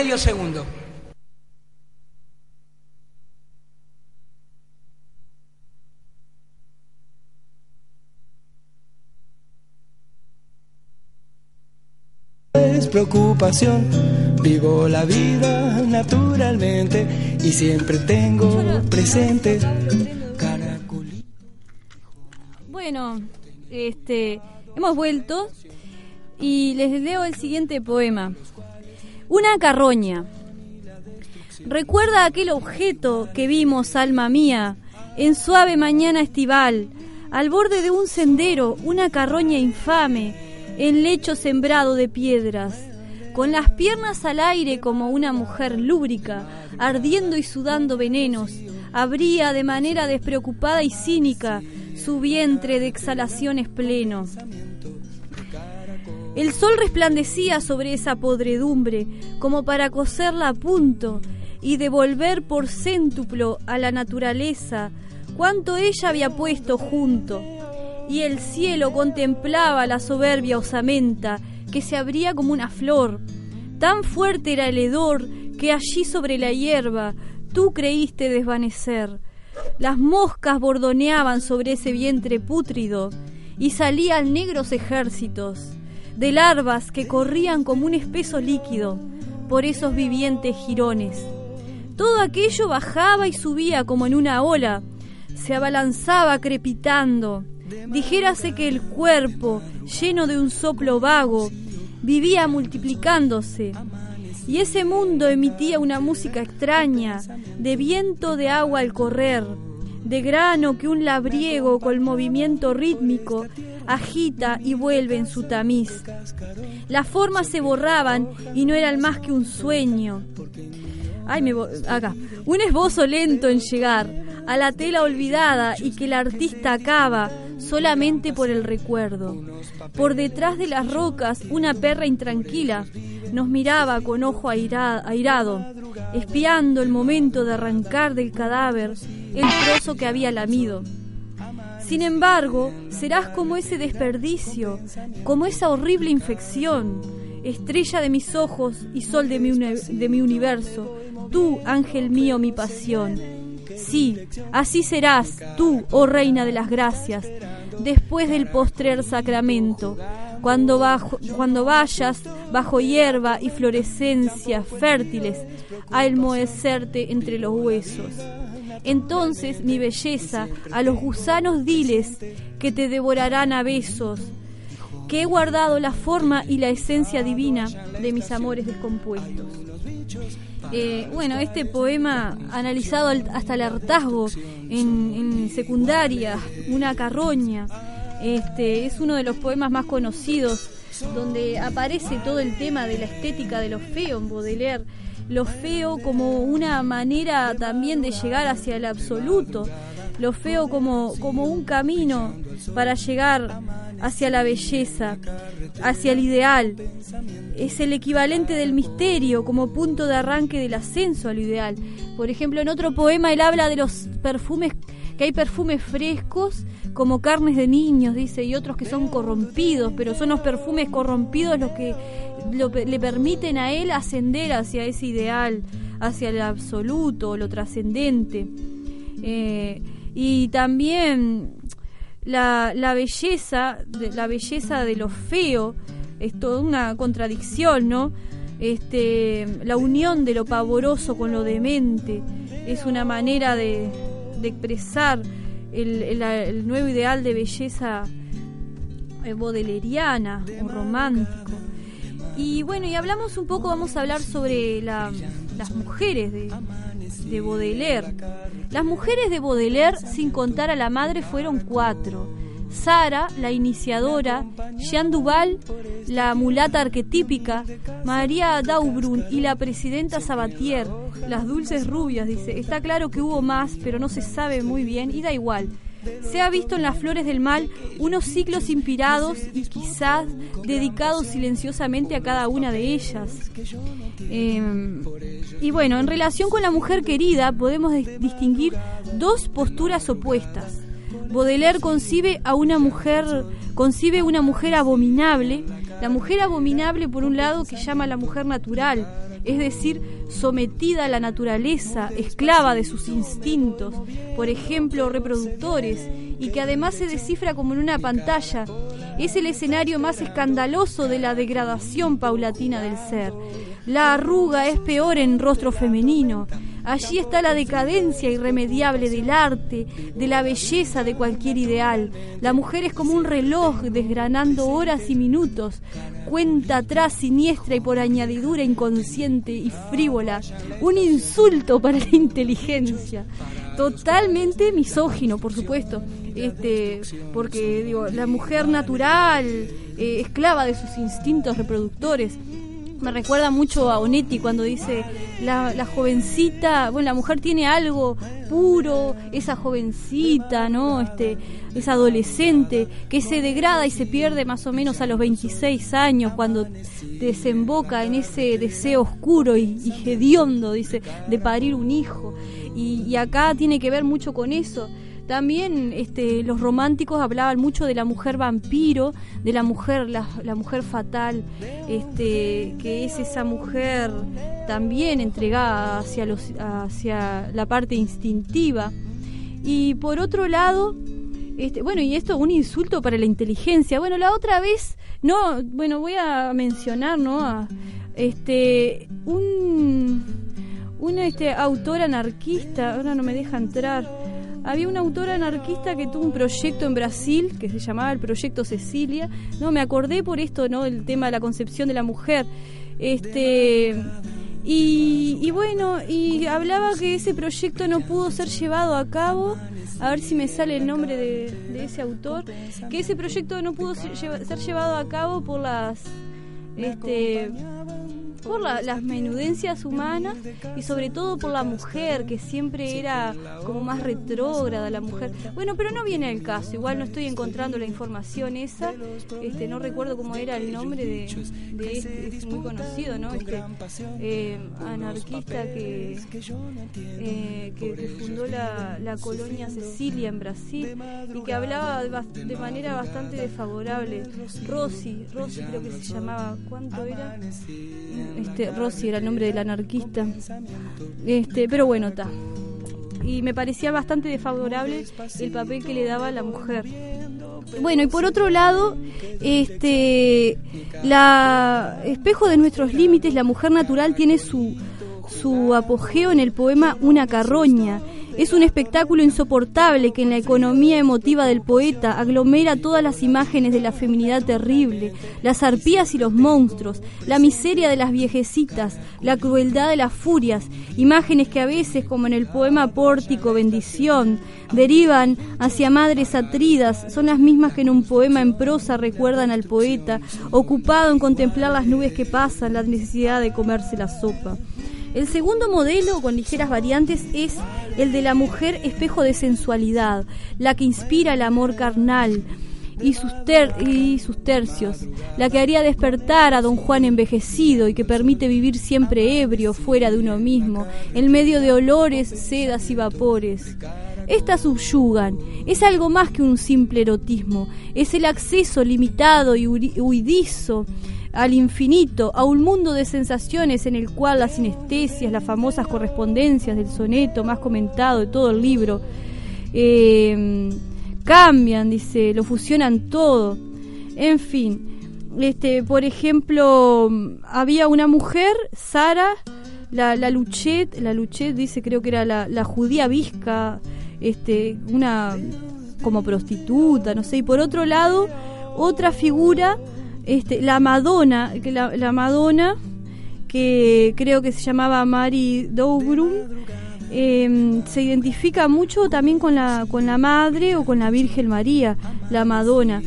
Medio segundo. es preocupación. Vivo la vida naturalmente y siempre tengo presente. Bueno, este, hemos vuelto y les leo el siguiente poema. Una carroña. Recuerda aquel objeto que vimos, alma mía, en suave mañana estival, al borde de un sendero, una carroña infame, en lecho sembrado de piedras, con las piernas al aire como una mujer lúbrica, ardiendo y sudando venenos, abría de manera despreocupada y cínica su vientre de exhalaciones pleno. El sol resplandecía sobre esa podredumbre como para coserla a punto y devolver por céntuplo a la naturaleza cuanto ella había puesto junto. Y el cielo contemplaba la soberbia osamenta que se abría como una flor. Tan fuerte era el hedor que allí sobre la hierba tú creíste desvanecer. Las moscas bordoneaban sobre ese vientre pútrido y salían negros ejércitos de larvas que corrían como un espeso líquido por esos vivientes jirones. Todo aquello bajaba y subía como en una ola, se abalanzaba crepitando. Dijérase que el cuerpo, lleno de un soplo vago, vivía multiplicándose. Y ese mundo emitía una música extraña, de viento de agua al correr, de grano que un labriego con movimiento rítmico agita y vuelve en su tamiz. Las formas se borraban y no eran más que un sueño. Ay, me acá. Un esbozo lento en llegar a la tela olvidada y que el artista acaba solamente por el recuerdo. Por detrás de las rocas, una perra intranquila nos miraba con ojo aira- airado, espiando el momento de arrancar del cadáver el trozo que había lamido. Sin embargo, serás como ese desperdicio, como esa horrible infección, estrella de mis ojos y sol de mi, de mi universo, tú, ángel mío, mi pasión. Sí, así serás tú, oh reina de las gracias, después del postrer sacramento, cuando, bajo, cuando vayas bajo hierba y florescencia fértiles a enmohecerte entre los huesos. Entonces, mi belleza, a los gusanos diles que te devorarán a besos, que he guardado la forma y la esencia divina de mis amores descompuestos. Eh, bueno, este poema analizado hasta el hartazgo en, secundaria, una carroña, este, es uno de los poemas más conocidos donde aparece todo el tema de la estética de lo feo en Baudelaire, lo feo como una manera también de llegar hacia el absoluto, lo feo como, como un camino para llegar hacia la belleza, hacia el ideal. Es el equivalente del misterio como punto de arranque del ascenso al ideal. Por ejemplo, en otro poema él habla de los perfumes, que hay perfumes frescos como carnes de niños, dice, y otros que son corrompidos, pero son los perfumes corrompidos los que le permiten a él ascender hacia ese ideal, hacia el absoluto, lo trascendente. Eh, y también la, la belleza, de, la belleza de lo feo, es toda una contradicción, ¿no? Este, la unión de lo pavoroso con lo demente es una manera de, de expresar el, el, nuevo ideal de belleza eh, bodeleriana o romántico. Y bueno, y hablamos un poco, vamos a hablar sobre la, las mujeres de, de Baudelaire. Las mujeres de Baudelaire, sin contar a la madre, fueron cuatro. Sara, la iniciadora, Jean Duval, la mulata arquetípica, María Daubrun y la presidenta Sabatier, las dulces rubias, dice. Está claro que hubo más, pero no se sabe muy bien y da igual. Se ha visto en las flores del mal unos ciclos inspirados y quizás dedicados silenciosamente a cada una de ellas. Em, y bueno, en relación con la mujer querida podemos distinguir dos posturas opuestas. Baudelaire concibe a una mujer, concibe una mujer abominable, la mujer abominable por un lado que llama a la mujer natural, es decir, sometida a la naturaleza, esclava de sus instintos, por ejemplo, reproductores, y que además se descifra como en una pantalla. Es el escenario más escandaloso de la degradación paulatina del ser. La arruga es peor en rostro femenino. Allí está la decadencia irremediable del arte, de la belleza de cualquier ideal. La mujer es como un reloj desgranando horas y minutos, cuenta atrás siniestra y por añadidura inconsciente y frívola, un insulto para la inteligencia. Totalmente misógino, por supuesto, este, porque digo, la mujer natural, eh, esclava de sus instintos reproductores, me recuerda mucho a Onetti cuando dice la, la, jovencita, bueno, la mujer tiene algo puro, esa jovencita, ¿no? Este, esa adolescente que se degrada y se pierde más o menos a los 26 años cuando desemboca en ese deseo oscuro y, y hediondo, dice, de parir un hijo. Y, y acá tiene que ver mucho con eso también este, los románticos hablaban mucho de la mujer vampiro, de la mujer, la, mujer fatal, este, que es esa mujer también entregada hacia, los, hacia la parte instintiva. Y por otro lado, este, bueno, y esto un insulto para la inteligencia. Bueno, la otra vez, no, bueno, voy a mencionar, ¿no? A, este, un, este, autor anarquista, ahora no me deja entrar había una autora anarquista que tuvo un proyecto en Brasil que se llamaba el Proyecto Cecilia. No, me acordé por esto, ¿no? El tema de la concepción de la mujer. Este y, bueno, y hablaba que ese proyecto no pudo ser llevado a cabo. A ver si me sale el nombre de, ese autor. Que ese proyecto no pudo ser, llevado a cabo por las este por las menudencias humanas y sobre todo por la mujer, que siempre era como más retrógrada la mujer. Bueno, pero no viene el caso, igual no estoy encontrando la información esa, este, no recuerdo cómo era el nombre de, este, es muy conocido, ¿no? Este eh, anarquista que, eh, que, fundó la, la, colonia Cecilia en Brasil y que hablaba de, manera bastante desfavorable. Rossi, Rossi creo que se llamaba, ¿cuánto era? Este, Rossi era el nombre del anarquista. Este, pero bueno, está. Y me parecía bastante desfavorable el papel que le daba a la mujer. Bueno, y por otro lado, este la espejo de nuestros límites, la mujer natural tiene su su apogeo en el poema Una carroña, es un espectáculo insoportable que en la economía emotiva del poeta aglomera todas las imágenes de la feminidad terrible, las arpías y los monstruos, la miseria de las viejecitas, la crueldad de las furias, imágenes que a veces, como en el poema Pórtico Bendición, derivan hacia madres atridas, son las mismas que en un poema en prosa recuerdan al poeta, ocupado en contemplar las nubes que pasan, la necesidad de comerse la sopa. El segundo modelo, con ligeras variantes, es el de la mujer espejo de sensualidad, la que inspira el amor carnal y sus, y sus tercios, la que haría despertar a don Juan envejecido y que permite vivir siempre ebrio fuera de uno mismo, en medio de olores, sedas y vapores. Estas subyugan, es algo más que un simple erotismo, es el acceso limitado y huidizo al infinito, a un mundo de sensaciones en el cual las sinestesias, las famosas correspondencias del soneto más comentado de todo el libro, eh, cambian, dice, lo fusionan todo. En fin, este, por ejemplo, había una mujer, Sara, la, la Luchet, la Luchet dice, creo que era la, la judía visca, este, una como prostituta, no sé, y por otro lado, otra figura este, la Madonna, que la, Madonna, que creo que se llamaba Mari Doubrum, em, se identifica mucho también con la, con la Madre o con la Virgen María, la Madonna.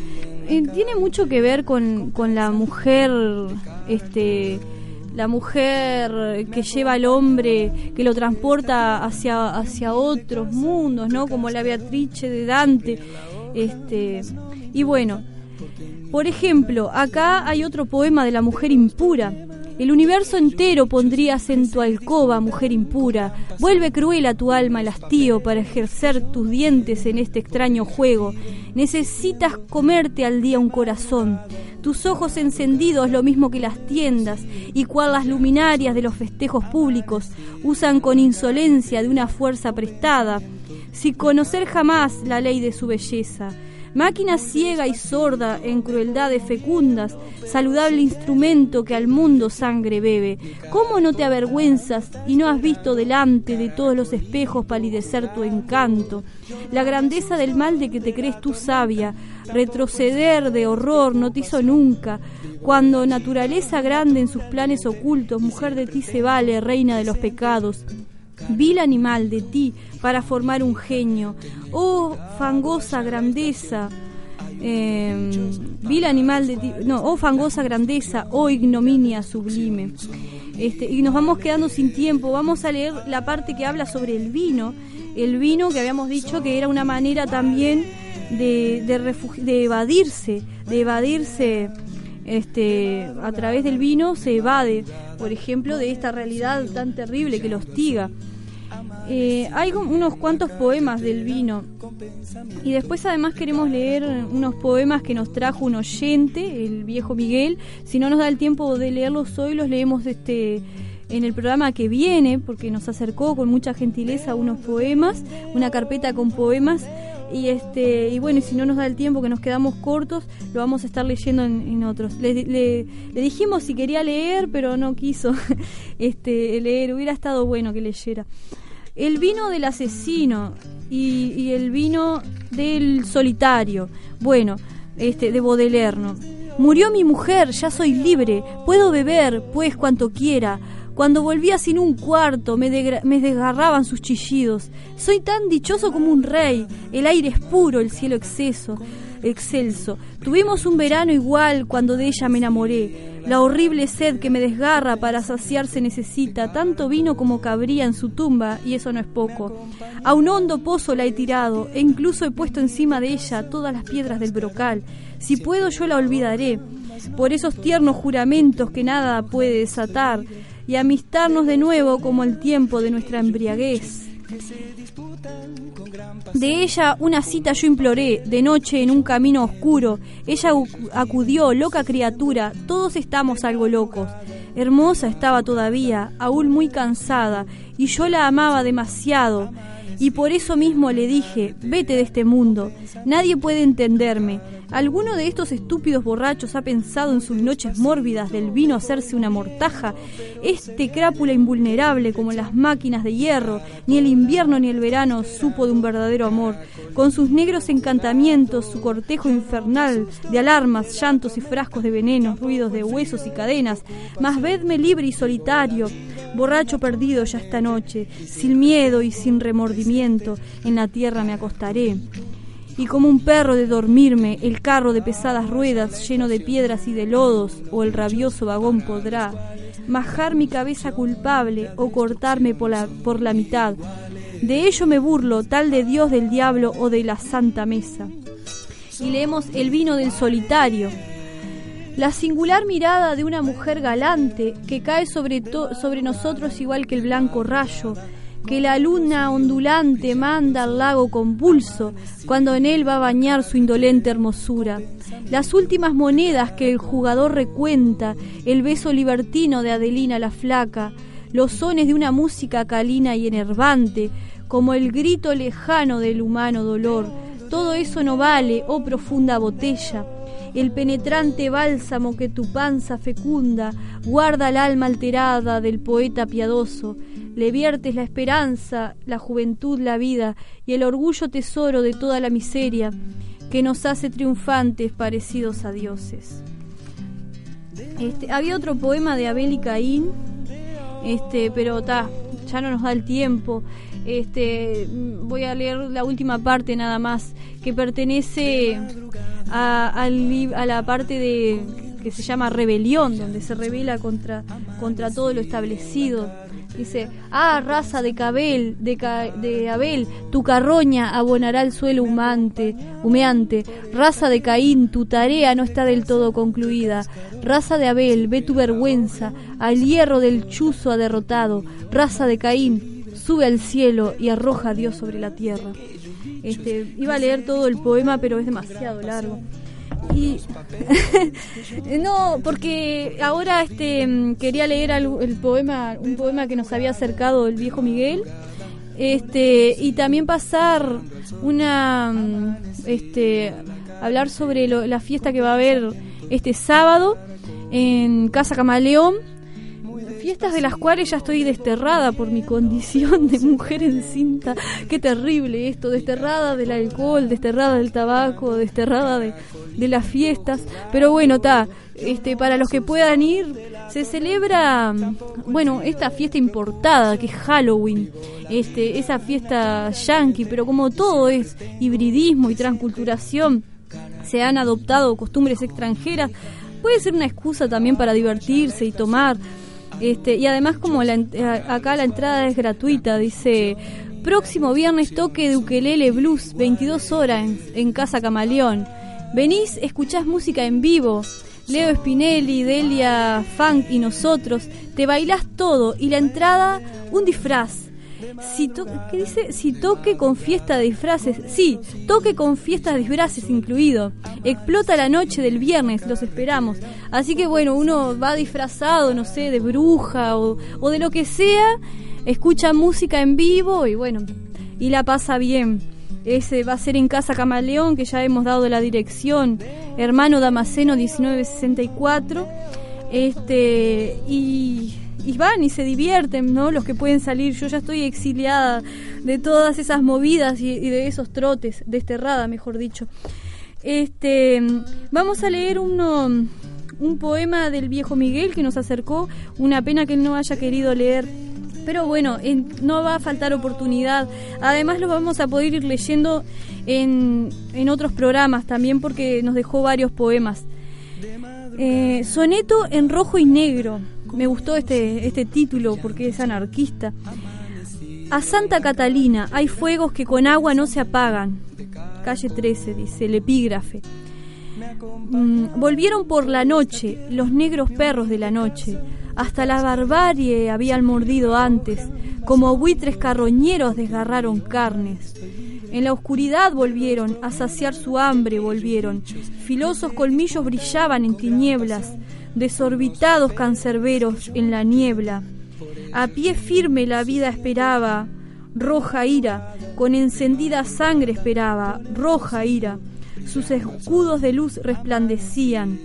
Eh, tiene mucho que ver con, con la mujer, este, la mujer que lleva al hombre, que lo transporta hacia, hacia otros mundos, ¿no? Como la Beatrice de Dante. Este, y bueno, por ejemplo, acá hay otro poema de la mujer impura. El universo entero pondrías en tu alcoba, mujer impura. Vuelve cruel a tu alma el hastío para ejercer tus dientes en este extraño juego. Necesitas comerte al día un corazón. Tus ojos encendidos, lo mismo que las tiendas, y cual las luminarias de los festejos públicos, usan con insolencia de una fuerza prestada, sin conocer jamás la ley de su belleza máquina ciega y sorda en crueldades fecundas, saludable instrumento que al mundo sangre bebe. ¿Cómo no te avergüenzas y no has visto delante de todos los espejos palidecer tu encanto? La grandeza del mal de que te crees tú sabia, retroceder de horror no te hizo nunca. Cuando naturaleza grande en sus planes ocultos, mujer de ti se vale, reina de los pecados vil animal de ti para formar un genio. Oh fangosa grandeza, eh, vil animal de ti, no, oh fangosa grandeza, oh ignominia sublime. Este, y nos vamos quedando sin tiempo, vamos a leer la parte que habla sobre el vino, el vino que habíamos dicho que era una manera también de, de, de evadirse, de evadirse este, a través del vino se evade, por ejemplo, de esta realidad tan terrible que lo hostiga. Eh, hay unos cuantos poemas del vino. Y después además queremos leer unos poemas que nos trajo un oyente, el viejo Miguel. Si no nos da el tiempo de leerlos hoy, los leemos este en el programa que viene, porque nos acercó con mucha gentileza unos poemas, una carpeta con poemas. Y este y bueno si no nos da el tiempo que nos quedamos cortos lo vamos a estar leyendo en, otros. Le, le, dijimos si quería leer pero no quiso *laughs* este leer. Hubiera estado bueno que leyera el vino del asesino y, el vino del solitario. Bueno, este, de Baudelaire, Murió mi mujer, ya soy libre, puedo beber, pues cuanto quiera. Cuando volvía sin un cuarto, me, me, desgarraban sus chillidos. Soy tan dichoso como un rey. El aire es puro, el cielo exceso, excelso. Tuvimos un verano igual cuando de ella me enamoré. La horrible sed que me desgarra para saciarse necesita tanto vino como cabría en su tumba, y eso no es poco. A un hondo pozo la he tirado, e incluso he puesto encima de ella todas las piedras del brocal. Si puedo yo la olvidaré, por esos tiernos juramentos que nada puede desatar, y amistarnos de nuevo como el tiempo de nuestra embriaguez. De ella una cita yo imploré, de noche en un camino oscuro. Ella acudió, loca criatura, todos estamos algo locos. Hermosa estaba todavía, aún muy cansada, y yo la amaba demasiado. Y por eso mismo le dije, vete de este mundo, nadie puede entenderme, ¿Alguno de estos estúpidos borrachos ha pensado en sus noches mórbidas del vino hacerse una mortaja? Este crápula invulnerable como las máquinas de hierro, ni el invierno ni el verano supo de un verdadero amor. Con sus negros encantamientos, su cortejo infernal de alarmas, llantos y frascos de veneno, ruidos de huesos y cadenas, mas vedme libre y solitario, borracho perdido ya esta noche, sin miedo y sin remordimiento, en la tierra me acostaré y como un perro de dormirme, el carro de pesadas ruedas lleno de piedras y de lodos, o el rabioso vagón podrá majar mi cabeza culpable o cortarme por la, por la mitad. De ello me burlo, tal de Dios del diablo o de la santa mesa. Y leemos El vino del solitario. La singular mirada de una mujer galante que cae sobre, sobre nosotros igual que el blanco rayo, que la luna ondulante manda al lago convulso cuando en él va a bañar su indolente hermosura. Las últimas monedas que el jugador recuenta, el beso libertino de Adelina la flaca, los sones de una música calina y enervante, como el grito lejano del humano dolor. Todo eso no vale, oh profunda botella. El penetrante bálsamo que tu panza fecunda guarda el alma alterada del poeta piadoso le viertes la esperanza, la juventud, la vida y el orgullo tesoro de toda la miseria que nos hace triunfantes parecidos a dioses. Este, había otro poema de Abel y Caín, este, pero ta, ya no nos da el tiempo. Este, voy a leer la última parte nada más, que pertenece a, a la parte de que se llama rebelión, donde se revela contra, contra todo lo establecido. Dice, ah, raza de cabel, de, de Abel, tu carroña abonará el suelo humante, humeante. Raza de Caín, tu tarea no está del todo concluida. Raza de Abel, ve tu vergüenza, al hierro del chuzo ha derrotado. Raza de Caín, sube al cielo y arroja a Dios sobre la tierra. Este, iba a leer todo el poema, pero es demasiado largo. Y *laughs* no, porque ahora este quería leer el, poema, un poema que nos había acercado el viejo Miguel, este y también pasar una, este, hablar sobre la fiesta que va a haber este sábado en Casa Camaleón fiestas de las cuales ya estoy desterrada por mi condición de mujer encinta. Qué terrible esto, desterrada del alcohol, desterrada del tabaco, desterrada de, de las fiestas. Pero bueno, está, este, para los que puedan ir, se celebra, bueno, esta fiesta importada que es Halloween, este, esa fiesta yankee, pero como todo es hibridismo y transculturación, se han adoptado costumbres extranjeras, puede ser una excusa también para divertirse y tomar. Este, y además como la, eh, acá la entrada es gratuita, dice próximo viernes toque de ukelele blues, 22 horas en, Casa Camaleón. Venís, escuchás música en vivo. Leo Spinelli, Delia Funk y nosotros, te bailás todo y la entrada un disfraz. Si ¿Qué dice? Si toque con fiesta de disfraces. Sí, toque con fiesta de disfraces incluido. Explota la noche del viernes, los esperamos. Así que bueno, uno va disfrazado, no sé, de bruja o, o de lo que sea, escucha música en vivo y bueno, y la pasa bien. Ese va a ser en Casa Camaleón, que ya hemos dado la dirección. Hermano Damasceno 1964. Este, y y van y se divierten, ¿no? Los que pueden salir. Yo ya estoy exiliada de todas esas movidas y, de esos trotes, desterrada, mejor dicho. Este, vamos a leer uno, un poema del viejo Miguel que nos acercó, una pena que él no haya querido leer pero bueno, no va a faltar oportunidad. Además lo vamos a poder ir leyendo en, en otros programas también porque nos dejó varios poemas. Eh, soneto en rojo y negro. Me gustó este, este título porque es anarquista. A Santa Catalina hay fuegos que con agua no se apagan. Calle 13, dice el epígrafe. Mm, volvieron por la noche los negros perros de la noche. Hasta la barbarie habían mordido antes, como buitres carroñeros desgarraron carnes. En la oscuridad volvieron, a saciar su hambre volvieron. Filosos colmillos brillaban en tinieblas, desorbitados cancerberos en la niebla. A pie firme la vida esperaba, roja ira, con encendida sangre esperaba, roja ira. Sus escudos de luz resplandecían,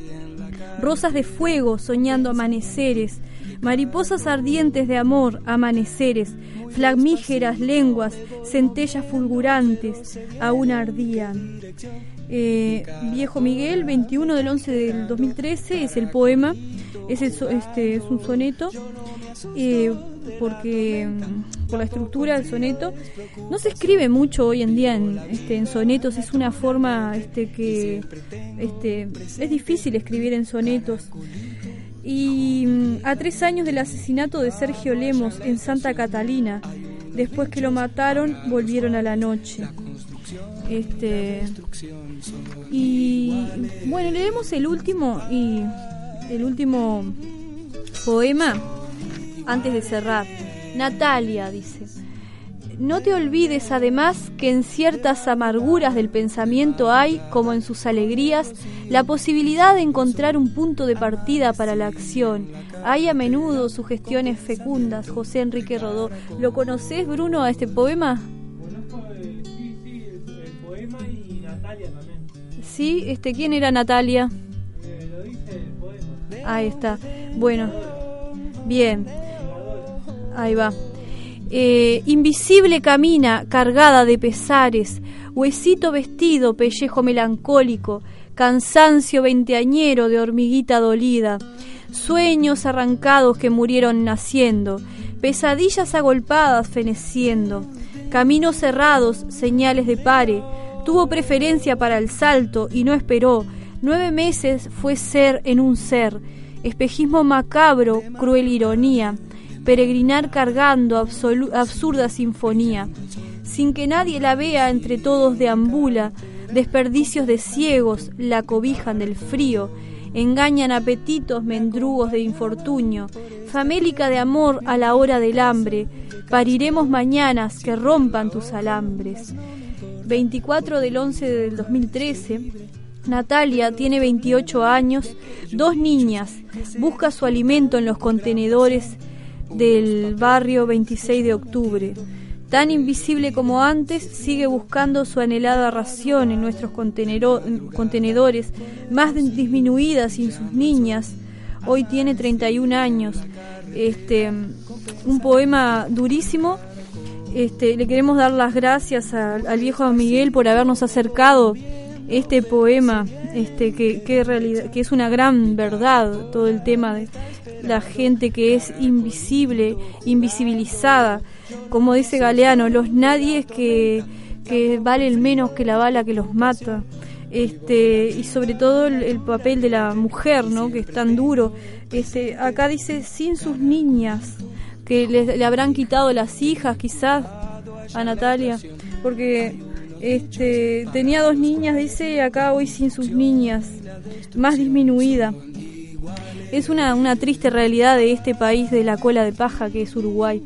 rosas de fuego soñando amaneceres, mariposas ardientes de amor, amaneceres, flamígeras lenguas, centellas fulgurantes, aún ardían. Eh, Viejo Miguel, 21 del 11 del 2013, es el poema, es, este, es un soneto, eh, porque mm, por la estructura del soneto no se escribe mucho hoy en día en, este, en sonetos, es una forma este, que este, es difícil escribir en sonetos. Y mm, a tres años del asesinato de Sergio Lemos en Santa Catalina, después que lo mataron, volvieron a la noche. Este, y bueno, leemos el último y el último poema antes de cerrar. Natalia dice, no te olvides además que en ciertas amarguras del pensamiento hay, como en sus alegrías, la posibilidad de encontrar un punto de partida para la acción. Hay a menudo sugestiones fecundas, José Enrique Rodó. ¿Lo conoces, Bruno, a este poema? Sí, este, ¿quién era Natalia? Ahí está. Bueno, bien. Ahí va. Eh, invisible camina, cargada de pesares, huesito vestido, pellejo melancólico, cansancio veinteañero de hormiguita dolida, sueños arrancados que murieron naciendo, pesadillas agolpadas feneciendo, caminos cerrados, señales de pare, tuvo preferencia para el salto y no esperó, nueve meses fue ser en un ser, espejismo macabro, cruel ironía, peregrinar cargando absurda sinfonía. Sin que nadie la vea, entre todos deambula, desperdicios de ciegos la cobijan del frío, engañan apetitos mendrugos de infortunio, famélica de amor a la hora del hambre, pariremos mañanas que rompan tus alambres. 24 del 11 del 2013, Natalia tiene 28 años, dos niñas, busca su alimento en los contenedores del barrio 26 de octubre. Tan invisible como antes, sigue buscando su anhelada ración en nuestros contenedores, más disminuida sin sus niñas. Hoy tiene 31 años. Este, un poema durísimo. Este, le queremos dar las gracias al viejo Miguel por habernos acercado este poema, este, que, es una gran verdad, todo el tema de, la gente que es invisible, invisibilizada. Como dice Galeano, los nadies que, valen menos que la bala que los mata. Este, y sobre todo el, papel de la mujer, ¿no? que es tan duro. Este, acá dice sin sus niñas, que le, habrán quitado las hijas quizás a Natalia, porque este, tenía dos niñas, dice, acá hoy sin sus niñas, más disminuida es una, una triste realidad de este país de la cola de paja que es Uruguay.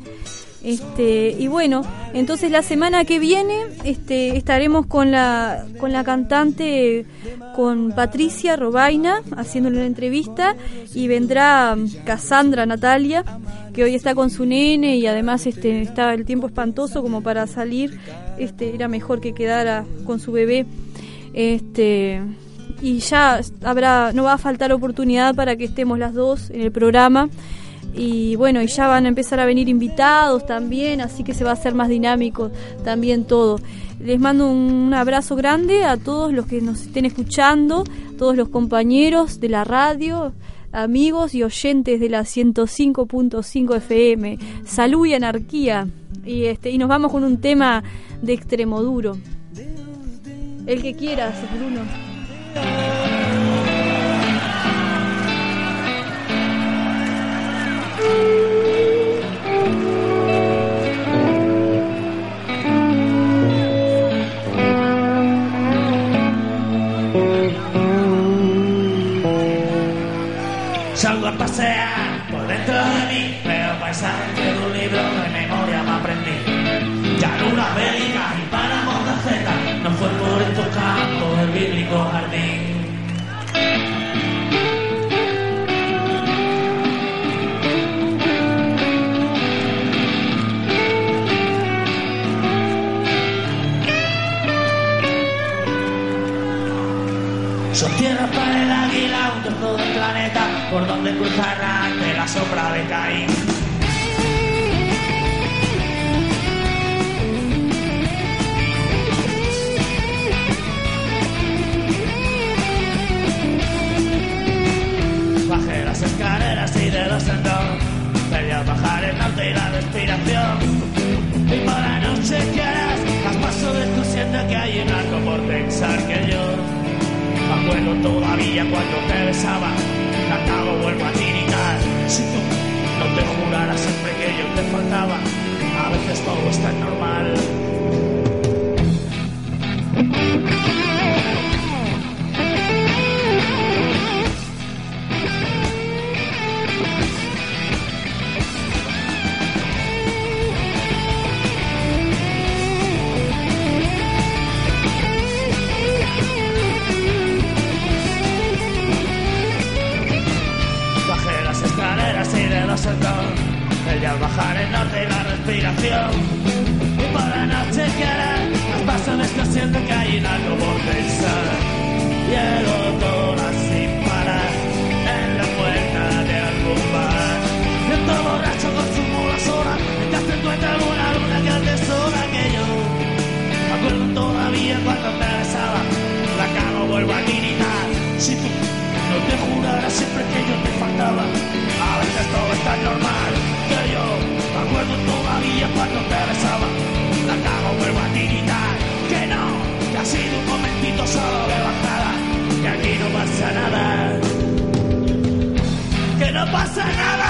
Este, y bueno, entonces la semana que viene este, estaremos con la, con la cantante, con Patricia Robaina, haciéndole una entrevista, y vendrá Cassandra Natalia, que hoy está con su nene y además este, está el tiempo espantoso como para salir, este, era mejor que quedara con su bebé. Este, y ya habrá no va a faltar oportunidad para que estemos las dos en el programa Y bueno, y ya van a empezar a venir invitados también, así que se va a hacer más dinámico también todo. Les mando un abrazo grande a todos los que nos estén escuchando, todos los compañeros de la radio, amigos y oyentes de la 105.5 FM. Salud y anarquía. Y este y nos vamos con un tema de extremo duro. El que quieras, Bruno. Salgo a pasear por dentro de mí, veo paisajes de un libro de memoria me aprendí. Ya luna bélica y páramos de no fue por estos campos del bíblico jardín. Son tierras para el águila, un trozo del planeta por donde cruzar ante la sombra de Caín. Bajé las escaleras y de dos en dos, veía bajar el norte y la respiración. Y por la noche que harás, las paso descosiendo que hay un arco por pensar que yo me acuerdo todavía cuando te besaba, vuelvo a tiritar. Si tú no te juraras siempre que yo te faltaba, a veces todo es tan normal. El al bajar el norte y la respiración. Y por la noche que hará, las paso descosiendo que hay en algo por pensar. Que